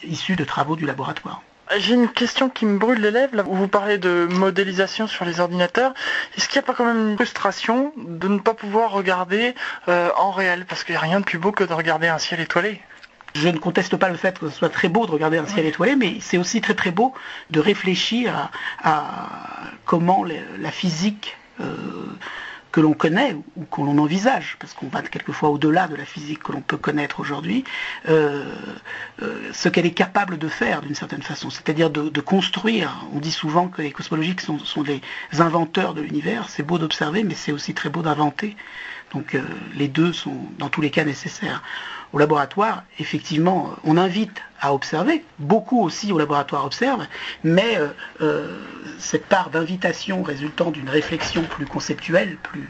issus de travaux du laboratoire. J'ai une question qui me brûle les lèvres. Là, où vous parlez de modélisation sur les ordinateurs. Est-ce qu'il n'y a pas quand même une frustration de ne pas pouvoir regarder euh, en réel? Parce qu'il n'y a rien de plus beau que de regarder un ciel étoilé. Je ne conteste pas le fait que ce soit très beau de regarder un ciel étoilé, mais c'est aussi très très beau de réfléchir à, comment la physique euh, que l'on connaît ou que l'on envisage, parce qu'on va quelquefois au-delà de la physique que l'on peut connaître aujourd'hui, euh, euh, ce qu'elle est capable de faire d'une certaine façon, c'est-à-dire de, construire. On dit souvent que les cosmologiques sont, sont des inventeurs de l'univers, c'est beau d'observer, mais c'est aussi très beau d'inventer. Donc euh, les deux sont dans tous les cas nécessaires. Au laboratoire, effectivement, on invite à observer, beaucoup aussi au laboratoire observent, mais euh, euh, cette part d'invitation résultant d'une réflexion plus conceptuelle, plus,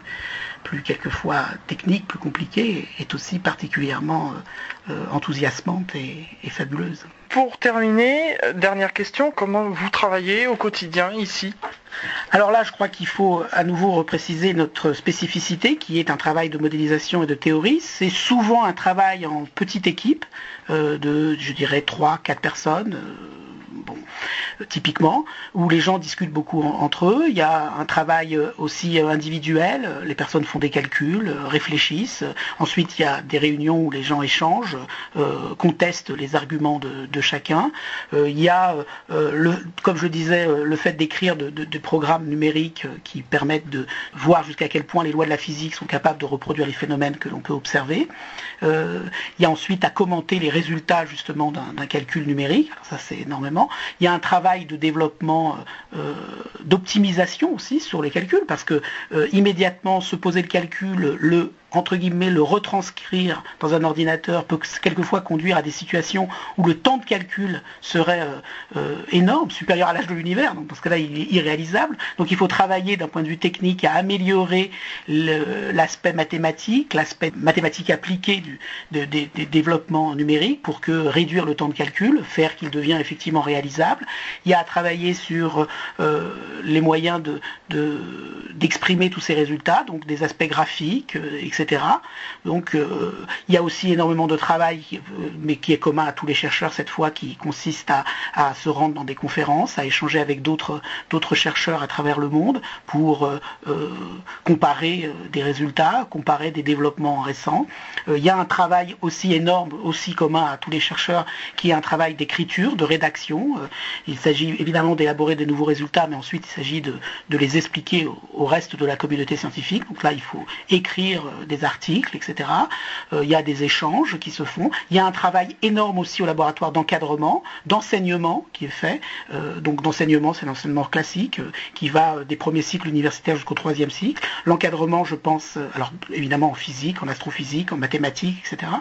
plus quelquefois technique, plus compliquée, est aussi particulièrement enthousiasmante et, et fabuleuse. Pour terminer, dernière question, comment vous travaillez au quotidien ici? Alors là, je crois qu'il faut à nouveau repréciser notre spécificité, qui est un travail de modélisation et de théorie. C'est souvent un travail en petite équipe, euh, de, je dirais, 3, 4 personnes. Euh. Typiquement, où les gens discutent beaucoup entre eux. Il y a un travail aussi individuel, les personnes font des calculs, réfléchissent. Ensuite, il y a des réunions où les gens échangent, contestent les arguments de, chacun. il y a, comme je disais, le fait d'écrire de, de, programmes numériques qui permettent de voir jusqu'à quel point les lois de la physique sont capables de reproduire les phénomènes que l'on peut observer. il y a ensuite à commenter les résultats justement d'un calcul numérique, ça c'est énormément. Il y a un travail de développement, euh, d'optimisation aussi sur les calculs, parce que euh, immédiatement se poser le calcul, le entre guillemets, le retranscrire dans un ordinateur peut quelquefois conduire à des situations où le temps de calcul serait euh, euh, énorme, supérieur à l'âge de l'univers, donc dans ce cas-là, il est irréalisable. Donc il faut travailler d'un point de vue technique à améliorer l'aspect mathématique, l'aspect mathématique appliqué du, des développements numériques pour que réduire le temps de calcul, faire qu'il devienne effectivement réalisable. Il y a à travailler sur euh, les moyens d'exprimer de, tous ces résultats, donc des aspects graphiques, etc donc euh, il y a aussi énormément de travail, euh, mais qui est commun à tous les chercheurs cette fois, qui consiste à, se rendre dans des conférences, à échanger avec d'autres chercheurs à travers le monde pour euh, comparer des résultats, comparer des développements récents. il y a un travail aussi énorme, aussi commun à tous les chercheurs, qui est un travail d'écriture, de rédaction. il s'agit évidemment d'élaborer des nouveaux résultats, mais ensuite il s'agit de, les expliquer au, reste de la communauté scientifique. Donc là, il faut écrire des articles, etc. Euh, il y a des échanges qui se font. Il y a un travail énorme aussi au laboratoire d'encadrement, d'enseignement qui est fait. Euh, donc d'enseignement, c'est l'enseignement classique euh, qui va des premiers cycles universitaires jusqu'au troisième cycle. L'encadrement, je pense, alors évidemment en physique, en astrophysique, en mathématiques, etc.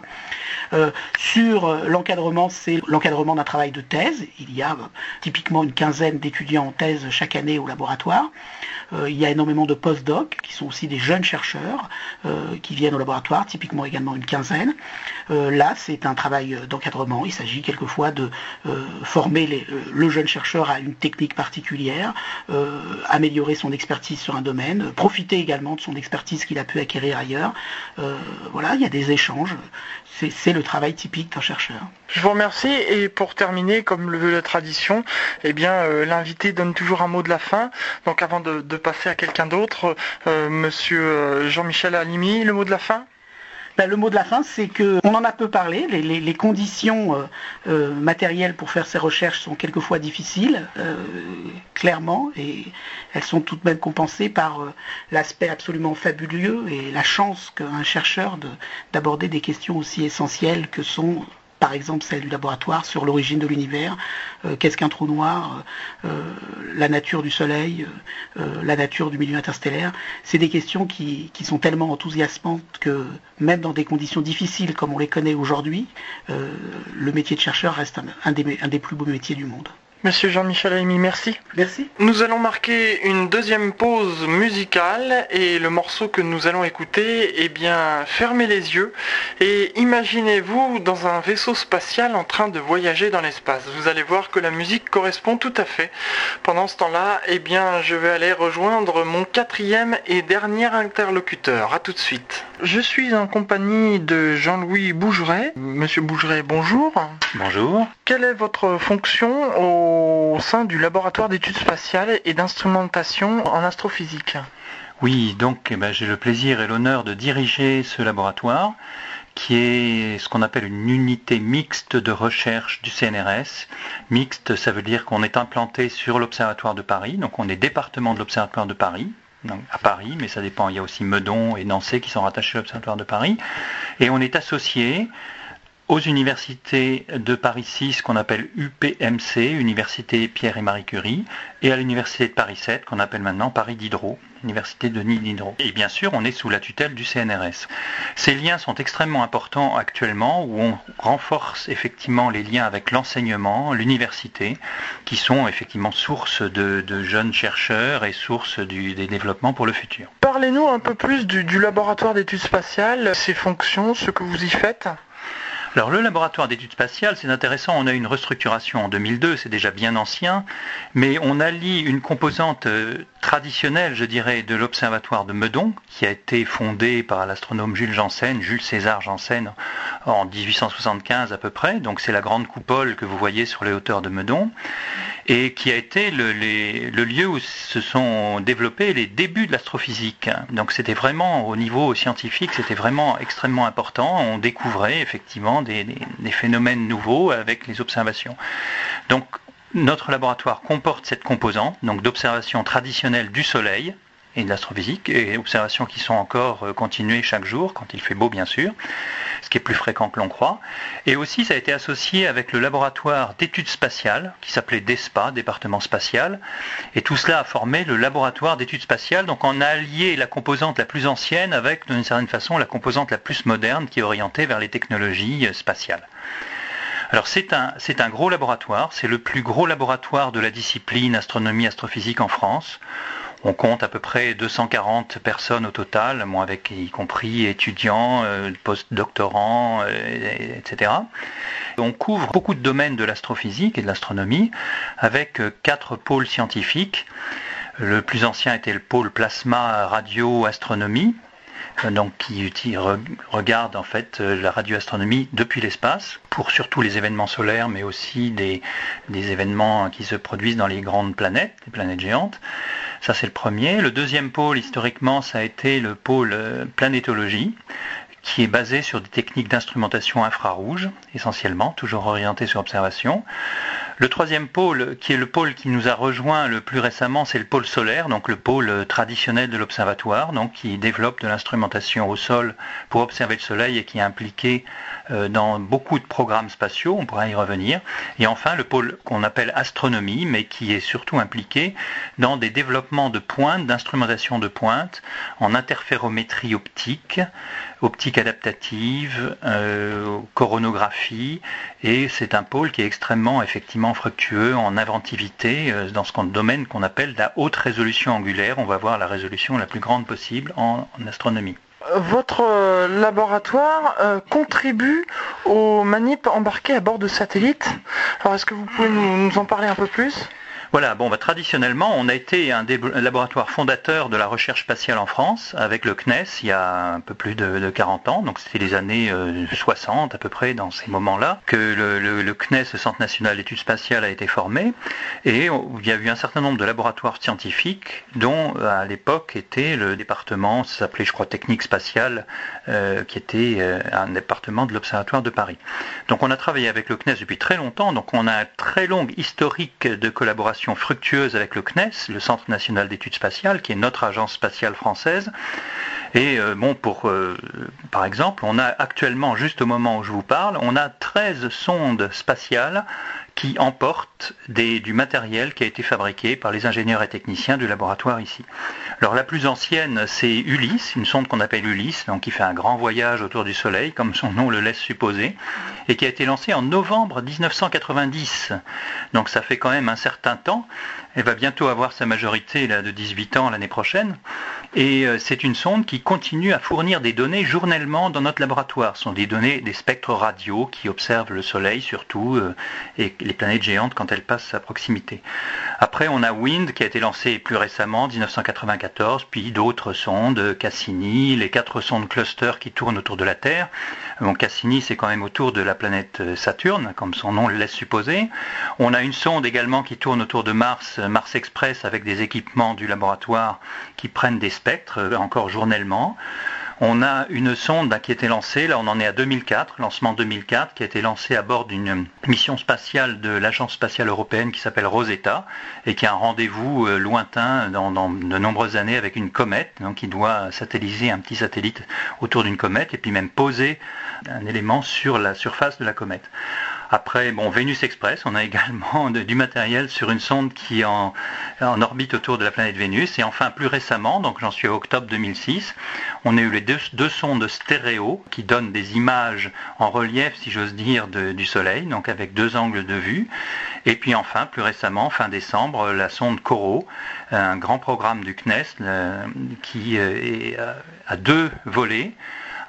sur l'encadrement, c'est l'encadrement d'un travail de thèse. Il y a typiquement une quinzaine d'étudiants en thèse chaque année au laboratoire. il y a énormément de post-doc qui sont aussi des jeunes chercheurs qui viennent au laboratoire, typiquement également une quinzaine. Euh, là, c'est un travail d'encadrement. Il s'agit quelquefois de euh, former le jeune chercheur à une technique particulière, euh, améliorer son expertise sur un domaine, profiter également de son expertise qu'il a pu acquérir ailleurs. voilà, il y a des échanges. C'est le travail typique d'un chercheur. Je vous remercie et pour terminer, comme le veut la tradition, eh bien l'invité donne toujours un mot de la fin. Donc avant de, passer à quelqu'un d'autre, Monsieur Jean-Michel Alimi, le mot de la fin? Ben, le mot de la fin, c'est que on en a peu parlé. Les, conditions euh, euh, matérielles pour faire ces recherches sont quelquefois difficiles, euh, clairement, et elles sont tout de même compensées par l'aspect absolument fabuleux et la chance qu'a un chercheur d'aborder des questions aussi essentielles que sont par exemple celle du laboratoire sur l'origine de l'univers, euh, qu'est-ce qu'un trou noir, euh, euh, la nature du Soleil, la nature du milieu interstellaire. C'est des questions qui, sont tellement enthousiasmantes que même dans des conditions difficiles comme on les connaît aujourd'hui, le métier de chercheur reste un des plus beaux métiers du monde. Monsieur Jean-Michel Aimi, merci. Merci. Nous allons marquer une deuxième pause musicale et le morceau que nous allons écouter, eh bien, fermez les yeux et imaginez-vous dans un vaisseau spatial en train de voyager dans l'espace. Vous allez voir que la musique correspond tout à fait. Pendant ce temps-là, eh bien, je vais aller rejoindre mon quatrième et dernier interlocuteur. A tout de suite. Je suis en compagnie de Jean-Louis Bougeret. Monsieur Bougeret, bonjour. Bonjour. Quelle est votre fonction au sein du laboratoire d'études spatiales et d'instrumentation en astrophysique Oui, donc eh ben, j'ai le plaisir et l'honneur de diriger ce laboratoire qui est ce qu'on appelle une unité mixte de recherche du CNRS. Mixte, ça veut dire qu'on est implanté sur l'Observatoire de Paris, donc on est département de l'Observatoire de Paris, à Paris, mais ça dépend. Il y a aussi Meudon et Nancy qui sont rattachés à l'Observatoire de Paris. Et on est associé aux universités de Paris 6 qu'on appelle UPMC, Université Pierre et Marie Curie, et à l'université de Paris 7 qu'on appelle maintenant Paris Diderot, Université de Denis Diderot. Et bien sûr, on est sous la tutelle du CNRS. Ces liens sont extrêmement importants actuellement où on renforce effectivement les liens avec l'enseignement, l'université, qui sont effectivement source de, jeunes chercheurs et source des développements pour le futur. Parlez-nous un peu plus du laboratoire d'études spatiales, ses fonctions, ce que vous y faites. Alors le laboratoire d'études spatiales, c'est intéressant, on a eu une restructuration en 2002, c'est déjà bien ancien, mais on allie une composante euh, traditionnelle, je dirais, de l'observatoire de Meudon, qui a été fondé par l'astronome Jules Janssen, Jules César Janssen, en 1875 à peu près, donc c'est la grande coupole que vous voyez sur les hauteurs de Meudon. et qui a été le, lieu où se sont développés les débuts de l'astrophysique. Donc c'était vraiment au niveau scientifique, c'était vraiment extrêmement important. On découvrait effectivement des, des phénomènes nouveaux avec les observations. Donc notre laboratoire comporte cette composante donc d'observation traditionnelle du Soleil, et de l'astrophysique, et observations qui sont encore euh, continuées chaque jour, quand il fait beau bien sûr, ce qui est plus fréquent que l'on croit. Et aussi ça a été associé avec le laboratoire d'études spatiales, qui s'appelait DESPA, département spatial, et tout cela a formé le laboratoire d'études spatiales, donc on a allié la composante la plus ancienne avec, d'une certaine façon, la composante la plus moderne qui est orientée vers les technologies euh, spatiales. Alors c'est un, gros laboratoire, c'est le plus gros laboratoire de la discipline astronomie astrophysique en France. On compte à peu près 240 personnes au total, avec y compris étudiants, euh, post-doctorants, euh, etc. On couvre beaucoup de domaines de l'astrophysique et de l'astronomie avec euh, quatre pôles scientifiques. Le plus ancien était le pôle plasma radio astronomie, donc qui, regarde en fait la radioastronomie depuis l'espace pour surtout les événements solaires mais aussi des, des événements qui se produisent dans les grandes planètes, les planètes géantes. Ça, c'est le premier. Le deuxième pôle, historiquement, ça a été le pôle euh, planétologie, qui est basé sur des techniques d'instrumentation infrarouge, essentiellement, toujours orienté sur observation. Le troisième pôle, qui est le pôle qui nous a rejoint le plus récemment, c'est le pôle solaire, donc le pôle traditionnel de l'observatoire, qui développe de l'instrumentation au sol pour observer le Soleil et qui est impliqué euh, dans beaucoup de programmes spatiaux, on pourra y revenir. Et enfin, le pôle qu'on appelle astronomie, mais qui est surtout impliqué dans des développements de pointe, d'instrumentation de pointe, en interférométrie optique, optique adaptative, euh, coronographie, et c'est un pôle qui est extrêmement effectivement fructueux en inventivité euh, dans ce domaine qu'on appelle la haute résolution angulaire. On va voir la résolution la plus grande possible en, astronomie. Votre euh, laboratoire contribue aux manips embarquées à bord de satellites. Alors est-ce que vous pouvez nous en parler un peu plus? Voilà, bon, bah, traditionnellement, on a été un des laboratoires fondateurs de la recherche spatiale en France avec le CNES il y a un peu plus de, 40 ans, donc c'était les années 60 euh, à peu près dans ces moments-là, que le, CNES, le Centre national d'études spatiales, a été formé. Et il y a eu un certain nombre de laboratoires scientifiques dont à l'époque était le département, ça s'appelait je crois technique spatiale, euh, qui était euh, un département de l'Observatoire de Paris. Donc on a travaillé avec le CNES depuis très longtemps, donc on a un très long historique de collaboration fructueuse avec le CNES, le Centre national d'études spatiales, qui est notre agence spatiale française. Et euh, bon, pour, euh, par exemple, on a actuellement, juste au moment où je vous parle, on a 13 sondes spatiales qui emportent du matériel qui a été fabriqué par les ingénieurs et techniciens du laboratoire ici. Alors la plus ancienne, c'est Ulysse, une sonde qu'on appelle Ulysse, donc qui fait un grand voyage autour du Soleil, comme son nom le laisse supposer, et qui a été lancée en novembre 1990. Donc ça fait quand même un certain temps. Elle va bientôt avoir sa majorité là, de 18 ans l'année prochaine. Et euh, c'est une sonde qui continue à fournir des données journellement dans notre laboratoire. Ce sont des données des spectres radio qui observent le Soleil surtout euh, et les planètes géantes quand elles passent à proximité. Après, on a WIND qui a été lancé plus récemment, 1994, puis d'autres sondes, Cassini, les quatre sondes cluster qui tournent autour de la Terre. Cassini, c'est quand même autour de la planète euh, Saturne, comme son nom le laisse supposer. On a une sonde également qui tourne autour de Mars, Mars Express, avec des équipements du laboratoire qui prennent des spectres, euh, encore journellement. On a une sonde qui a été lancée, là on en est à 2004, lancement 2004, qui a été lancée à bord d'une mission spatiale de l'Agence spatiale européenne qui s'appelle Rosetta et qui a un rendez-vous euh, lointain dans, de nombreuses années avec une comète, donc qui doit satelliser un petit satellite autour d'une comète et puis même poser un élément sur la surface de la comète. Après, bon, Vénus Express, on a également du matériel sur une sonde qui est en, orbite autour de la planète Vénus. Et enfin, plus récemment, donc j'en suis à octobre 2006, on a eu les deux, sondes stéréo qui donnent des images en relief, si j'ose dire, du Soleil, donc avec deux angles de vue. Et puis enfin, plus récemment, fin décembre, la sonde CORO, un grand programme du CNES euh, qui euh, est à deux volets.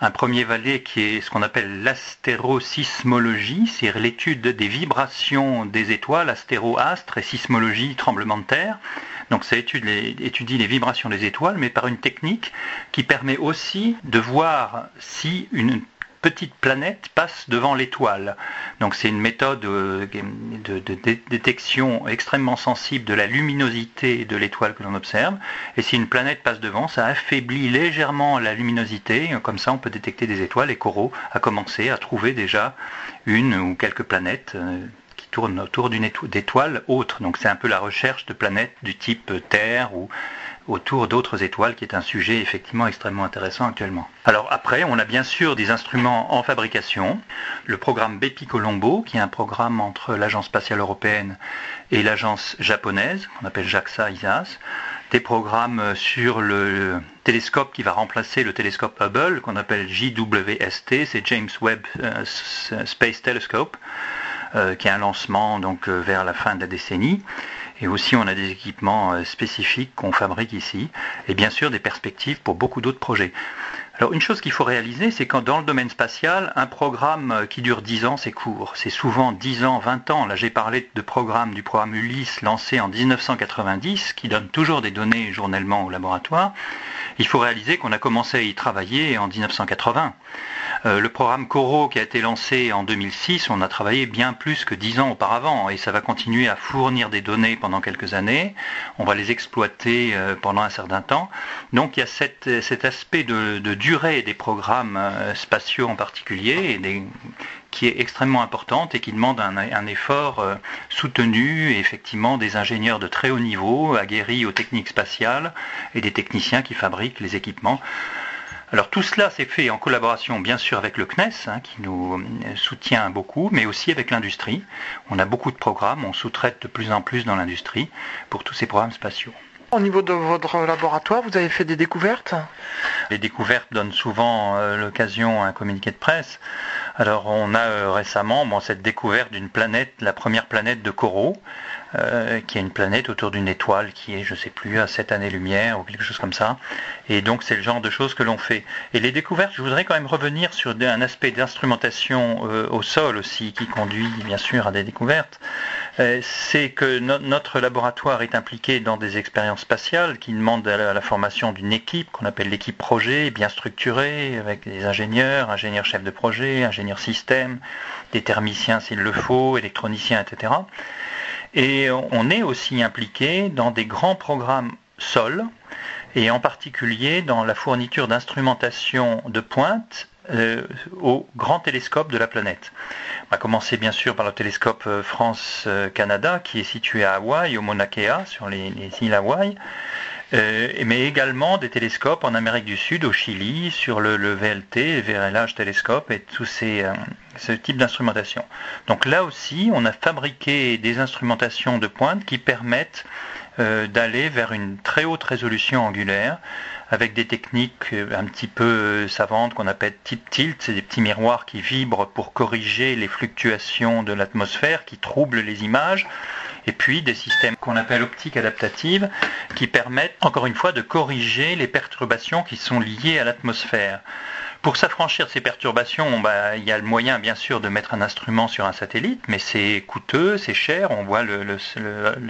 Un premier volet qui est ce qu'on appelle l'astérosismologie, c'est l'étude des vibrations des étoiles, astéro-astre et sismologie, tremblement de terre. Donc ça étudie les vibrations des étoiles, mais par une technique qui permet aussi de voir si une petite planète passe devant l'étoile. Donc c'est une méthode euh, de, détection extrêmement sensible de la luminosité de l'étoile que l'on observe. Et si une planète passe devant, ça affaiblit légèrement la luminosité. Comme ça, on peut détecter des étoiles. Et Corot a commencé à trouver déjà une ou quelques planètes euh, qui tournent autour d'une étoile autre. Donc c'est un peu la recherche de planètes du type Terre ou autour d'autres étoiles, qui est un sujet effectivement extrêmement intéressant actuellement. Alors après, on a bien sûr des instruments en fabrication. Le programme Bepi Colombo, qui est un programme entre l'Agence spatiale européenne et l'agence japonaise, qu'on appelle JAXA-ISAS. Des programmes sur le télescope qui va remplacer le télescope Hubble, qu'on appelle JWST, c'est James Webb euh, Space Telescope, euh, qui est un lancement donc euh, vers la fin de la décennie. Et aussi, on a des équipements euh, spécifiques qu'on fabrique ici. Et bien sûr, des perspectives pour beaucoup d'autres projets. Alors, une chose qu'il faut réaliser, c'est que dans le domaine spatial, un programme euh, qui dure 10 ans, c'est court. C'est souvent 10 ans, 20 ans. Là, j'ai parlé de programme, du programme Ulysse lancé en 1990, qui donne toujours des données journellement au laboratoire. Il faut réaliser qu'on a commencé à y travailler en 1980. Euh, le programme Coro qui a été lancé en 2006, on a travaillé bien plus que 10 ans auparavant et ça va continuer à fournir des données pendant quelques années. On va les exploiter euh, pendant un certain temps. Donc il y a cet aspect de, durée des programmes euh, spatiaux en particulier qui est extrêmement importante et qui demande un, effort soutenu effectivement des ingénieurs de très haut niveau, aguerris aux techniques spatiales et des techniciens qui fabriquent les équipements. Alors tout cela s'est fait en collaboration bien sûr avec le CNES, hein, qui nous euh, soutient beaucoup, mais aussi avec l'industrie. On a beaucoup de programmes, on sous-traite de plus en plus dans l'industrie pour tous ces programmes spatiaux. Au niveau de votre laboratoire, vous avez fait des découvertes? Les découvertes donnent souvent euh, l'occasion à un communiqué de presse. Alors on a euh, récemment cette découverte d'une planète, la première planète de Corot, euh, qui est une planète autour d'une étoile qui est, je ne sais plus, à 7 années-lumière ou quelque chose comme ça. Et donc c'est le genre de choses que l'on fait. Et les découvertes, je voudrais quand même revenir sur un aspect d'instrumentation euh, au sol aussi, qui conduit bien sûr à des découvertes. Euh, c'est que notre laboratoire est impliqué dans des expériences spatiales qui demandent à la, formation d'une équipe qu'on appelle l'équipe projet, bien structurée, avec des ingénieurs, ingénieurs chefs de projet, ingénieurs système, des thermiciens s'il le faut, électroniciens, etc. Et on est aussi impliqué dans des grands programmes sol, et en particulier dans la fourniture d'instrumentation de pointe euh, au grand télescope de la planète. On va commencer bien sûr par le télescope euh, France-Canada qui est situé à Hawaï, au Mauna Kea, sur les, les îles Hawaï, euh, mais également des télescopes en Amérique du Sud, au Chili, sur le, VLT, le Very Large Telescope et tous ces, euh, ce type d'instrumentation. Donc là aussi, on a fabriqué des instrumentations de pointe qui permettent euh, d'aller vers une très haute résolution angulaire avec des techniques un petit peu savantes qu'on appelle type tilt, c'est des petits miroirs qui vibrent pour corriger les fluctuations de l'atmosphère, qui troublent les images et puis des systèmes qu'on appelle optiques adaptatives qui permettent encore une fois de corriger les perturbations qui sont liées à l'atmosphère. Pour s'affranchir de ces perturbations, bah, il y a le moyen bien sûr de mettre un instrument sur un satellite, mais c'est coûteux, c'est cher. On voit le,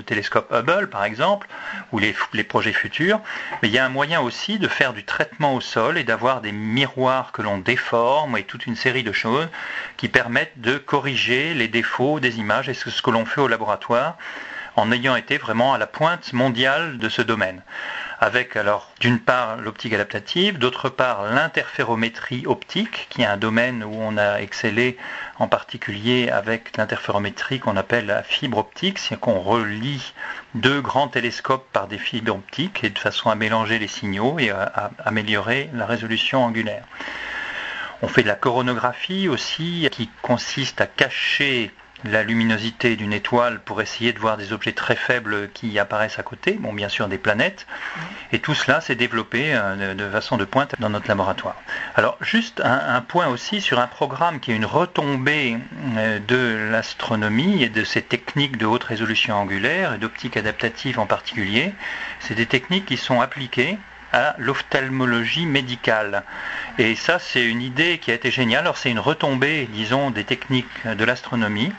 télescope Hubble par exemple, ou les, projets futurs. Mais il y a un moyen aussi de faire du traitement au sol et d'avoir des miroirs que l'on déforme et toute une série de choses qui permettent de corriger les défauts des images et ce que l'on fait au laboratoire en ayant été vraiment à la pointe mondiale de ce domaine avec alors d'une part l'optique adaptative, d'autre part l'interférométrie optique, qui est un domaine où on a excellé en particulier avec l'interférométrie qu'on appelle la fibre optique, c'est qu'on relie deux grands télescopes par des fibres optiques et de façon à mélanger les signaux et à, améliorer la résolution angulaire. On fait de la coronographie aussi, qui consiste à cacher la luminosité d'une étoile pour essayer de voir des objets très faibles qui apparaissent à côté, bon bien sûr des planètes, et tout cela s'est développé euh, de, façon de pointe dans notre laboratoire. Alors juste un, point aussi sur un programme qui est une retombée euh, de l'astronomie et de ces techniques de haute résolution angulaire et d'optique adaptative en particulier, c'est des techniques qui sont appliquées à l'ophtalmologie médicale. Et ça, c'est une idée qui a été géniale. Alors, c'est une retombée, disons, des techniques de l'astronomie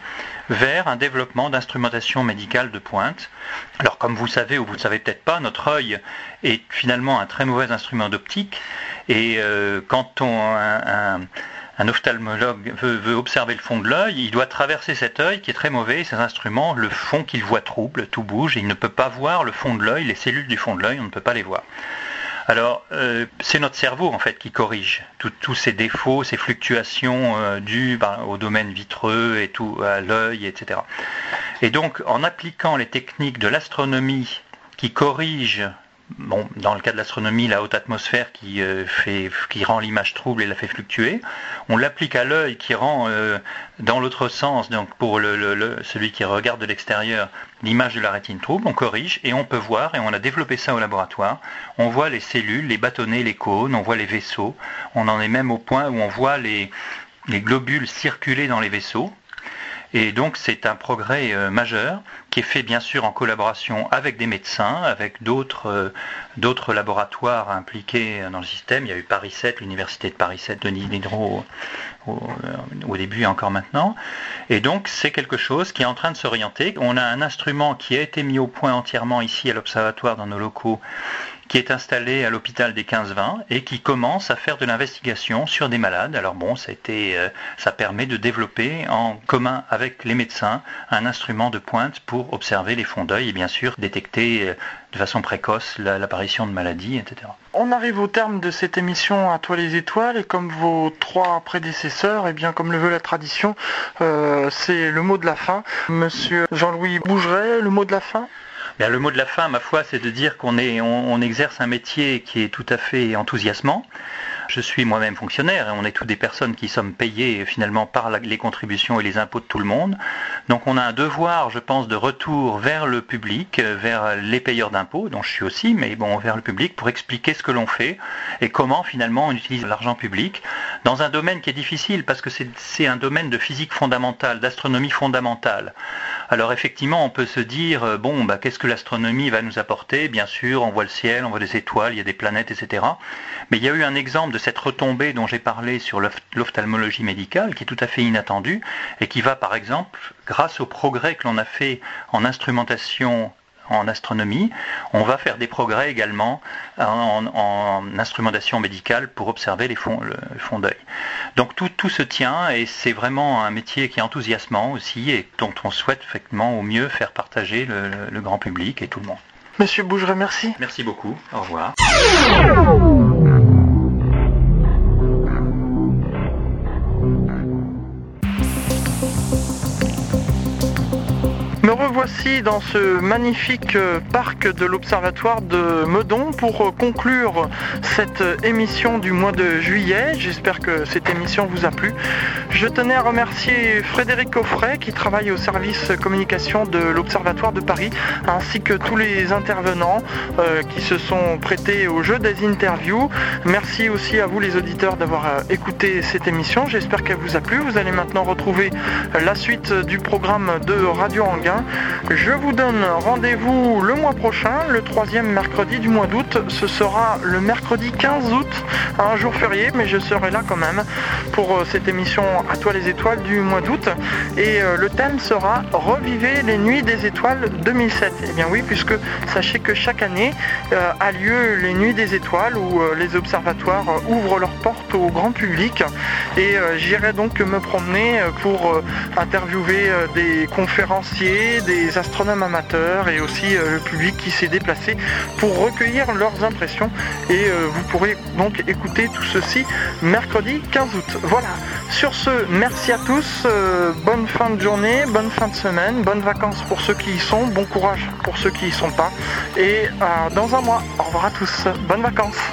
vers un développement d'instrumentation médicale de pointe. Alors, comme vous savez ou vous ne savez peut-être pas, notre œil est finalement un très mauvais instrument d'optique. Et euh, quand un, un ophtalmologue veut, observer le fond de l'œil, il doit traverser cet œil qui est très mauvais, ses instruments le fond qu'il voit trouble, tout bouge, et il ne peut pas voir le fond de l'œil, les cellules du fond de l'œil, on ne peut pas les voir. Alors, euh, c'est notre cerveau en fait qui corrige tous ces défauts, ces fluctuations euh, dues ben, au domaine vitreux et tout, à l'œil, etc. Et donc, en appliquant les techniques de l'astronomie qui corrigent Dans le cas de l'astronomie, la haute atmosphère qui, euh, qui rend l'image trouble et la fait fluctuer. On l'applique à l'œil qui rend dans l'autre sens, donc pour celui qui regarde de l'extérieur, l'image de la rétine trouble, on corrige et on peut voir, et on a développé ça au laboratoire, on voit les cellules, les bâtonnets, les cônes, on voit les vaisseaux, on en est même au point où on voit les globules circuler dans les vaisseaux, et donc c'est un progrès euh, majeur qui est fait bien sûr en collaboration avec des médecins, avec d'autres euh, laboratoires impliqués dans le système. Il y a eu Paris 7, l'université de Paris 7, Denis Diderot au, euh, au, début et encore maintenant. Et donc c'est quelque chose qui est en train de s'orienter. On a un instrument qui a été mis au point entièrement ici à l'observatoire dans nos locaux qui est installé à l'hôpital des 15-20 et qui commence à faire de l'investigation sur des malades. Alors bon, ça, euh, ça permet de développer en commun avec les médecins un instrument de pointe pour observer les fonds d'œil et bien sûr détecter euh, de façon précoce l'apparition de maladies, etc. On arrive au terme de cette émission à toi les étoiles et comme vos trois prédécesseurs, et eh bien comme le veut la tradition, euh, c'est le mot de la fin. Monsieur Jean-Louis Bougeret, le mot de la fin? Le mot de la fin, ma foi, c'est de dire qu'on on exerce un métier qui est tout à fait enthousiasmant. Je suis moi-même fonctionnaire et on est tous des personnes qui sommes payées finalement par les contributions et les impôts de tout le monde. Donc on a un devoir, je pense, de retour vers le public, vers les payeurs d'impôts, dont je suis aussi, mais bon, vers le public pour expliquer ce que l'on fait et comment finalement on utilise l'argent public dans un domaine qui est difficile parce que c'est un domaine de physique fondamentale, d'astronomie fondamentale. Alors effectivement, on peut se dire, euh, bon, bah, qu'est-ce que l'astronomie va nous apporter? Bien sûr, on voit le ciel, on voit des étoiles, il y a des planètes, etc. Mais il y a eu un exemple de cette retombée dont j'ai parlé sur l'ophtalmologie médicale, qui est tout à fait inattendue, et qui va par exemple, grâce au progrès que l'on a fait en instrumentation en astronomie, on va faire des progrès également en, instrumentation médicale pour observer les fonds, le fond d'œil. Donc tout, tout se tient et c'est vraiment un métier qui est enthousiasmant aussi et dont on souhaite effectivement au mieux faire partager le, le grand public et tout le monde. Monsieur Bougeret, merci. Merci beaucoup. Au revoir. Dans ce magnifique euh, parc de l'Observatoire de Meudon pour euh, conclure cette émission du mois de juillet. J'espère que cette émission vous a plu. Je tenais à remercier Frédéric Coffret qui travaille au service communication de l'Observatoire de Paris ainsi que tous les intervenants euh, qui se sont prêtés au jeu des interviews. Merci aussi à vous les auditeurs d'avoir écouté cette émission. J'espère qu'elle vous a plu. Vous allez maintenant retrouver la suite du programme de Radio Anguin je vous donne rendez-vous le mois prochain, le troisième mercredi du mois d'août. Ce sera le mercredi 15 août, un jour férié, mais je serai là quand même pour euh, cette émission À toi les étoiles du mois d'août. Et euh, le thème sera Revivez les nuits des étoiles 2007. Eh bien oui, puisque sachez que chaque année euh, a lieu les nuits des étoiles où les observatoires ouvrent leurs portes au grand public. Et j'irai donc me promener pour interviewer des conférenciers des astronomes amateurs et aussi euh, le public qui s'est déplacé pour recueillir leurs impressions. Et euh, vous pourrez donc écouter tout ceci mercredi 15 août. Voilà. Sur ce, merci à tous. Euh, bonne fin de journée, bonne fin de semaine, bonnes vacances pour ceux qui y sont, bon courage pour ceux qui y sont pas. Et dans un mois, au revoir à tous. Bonnes vacances.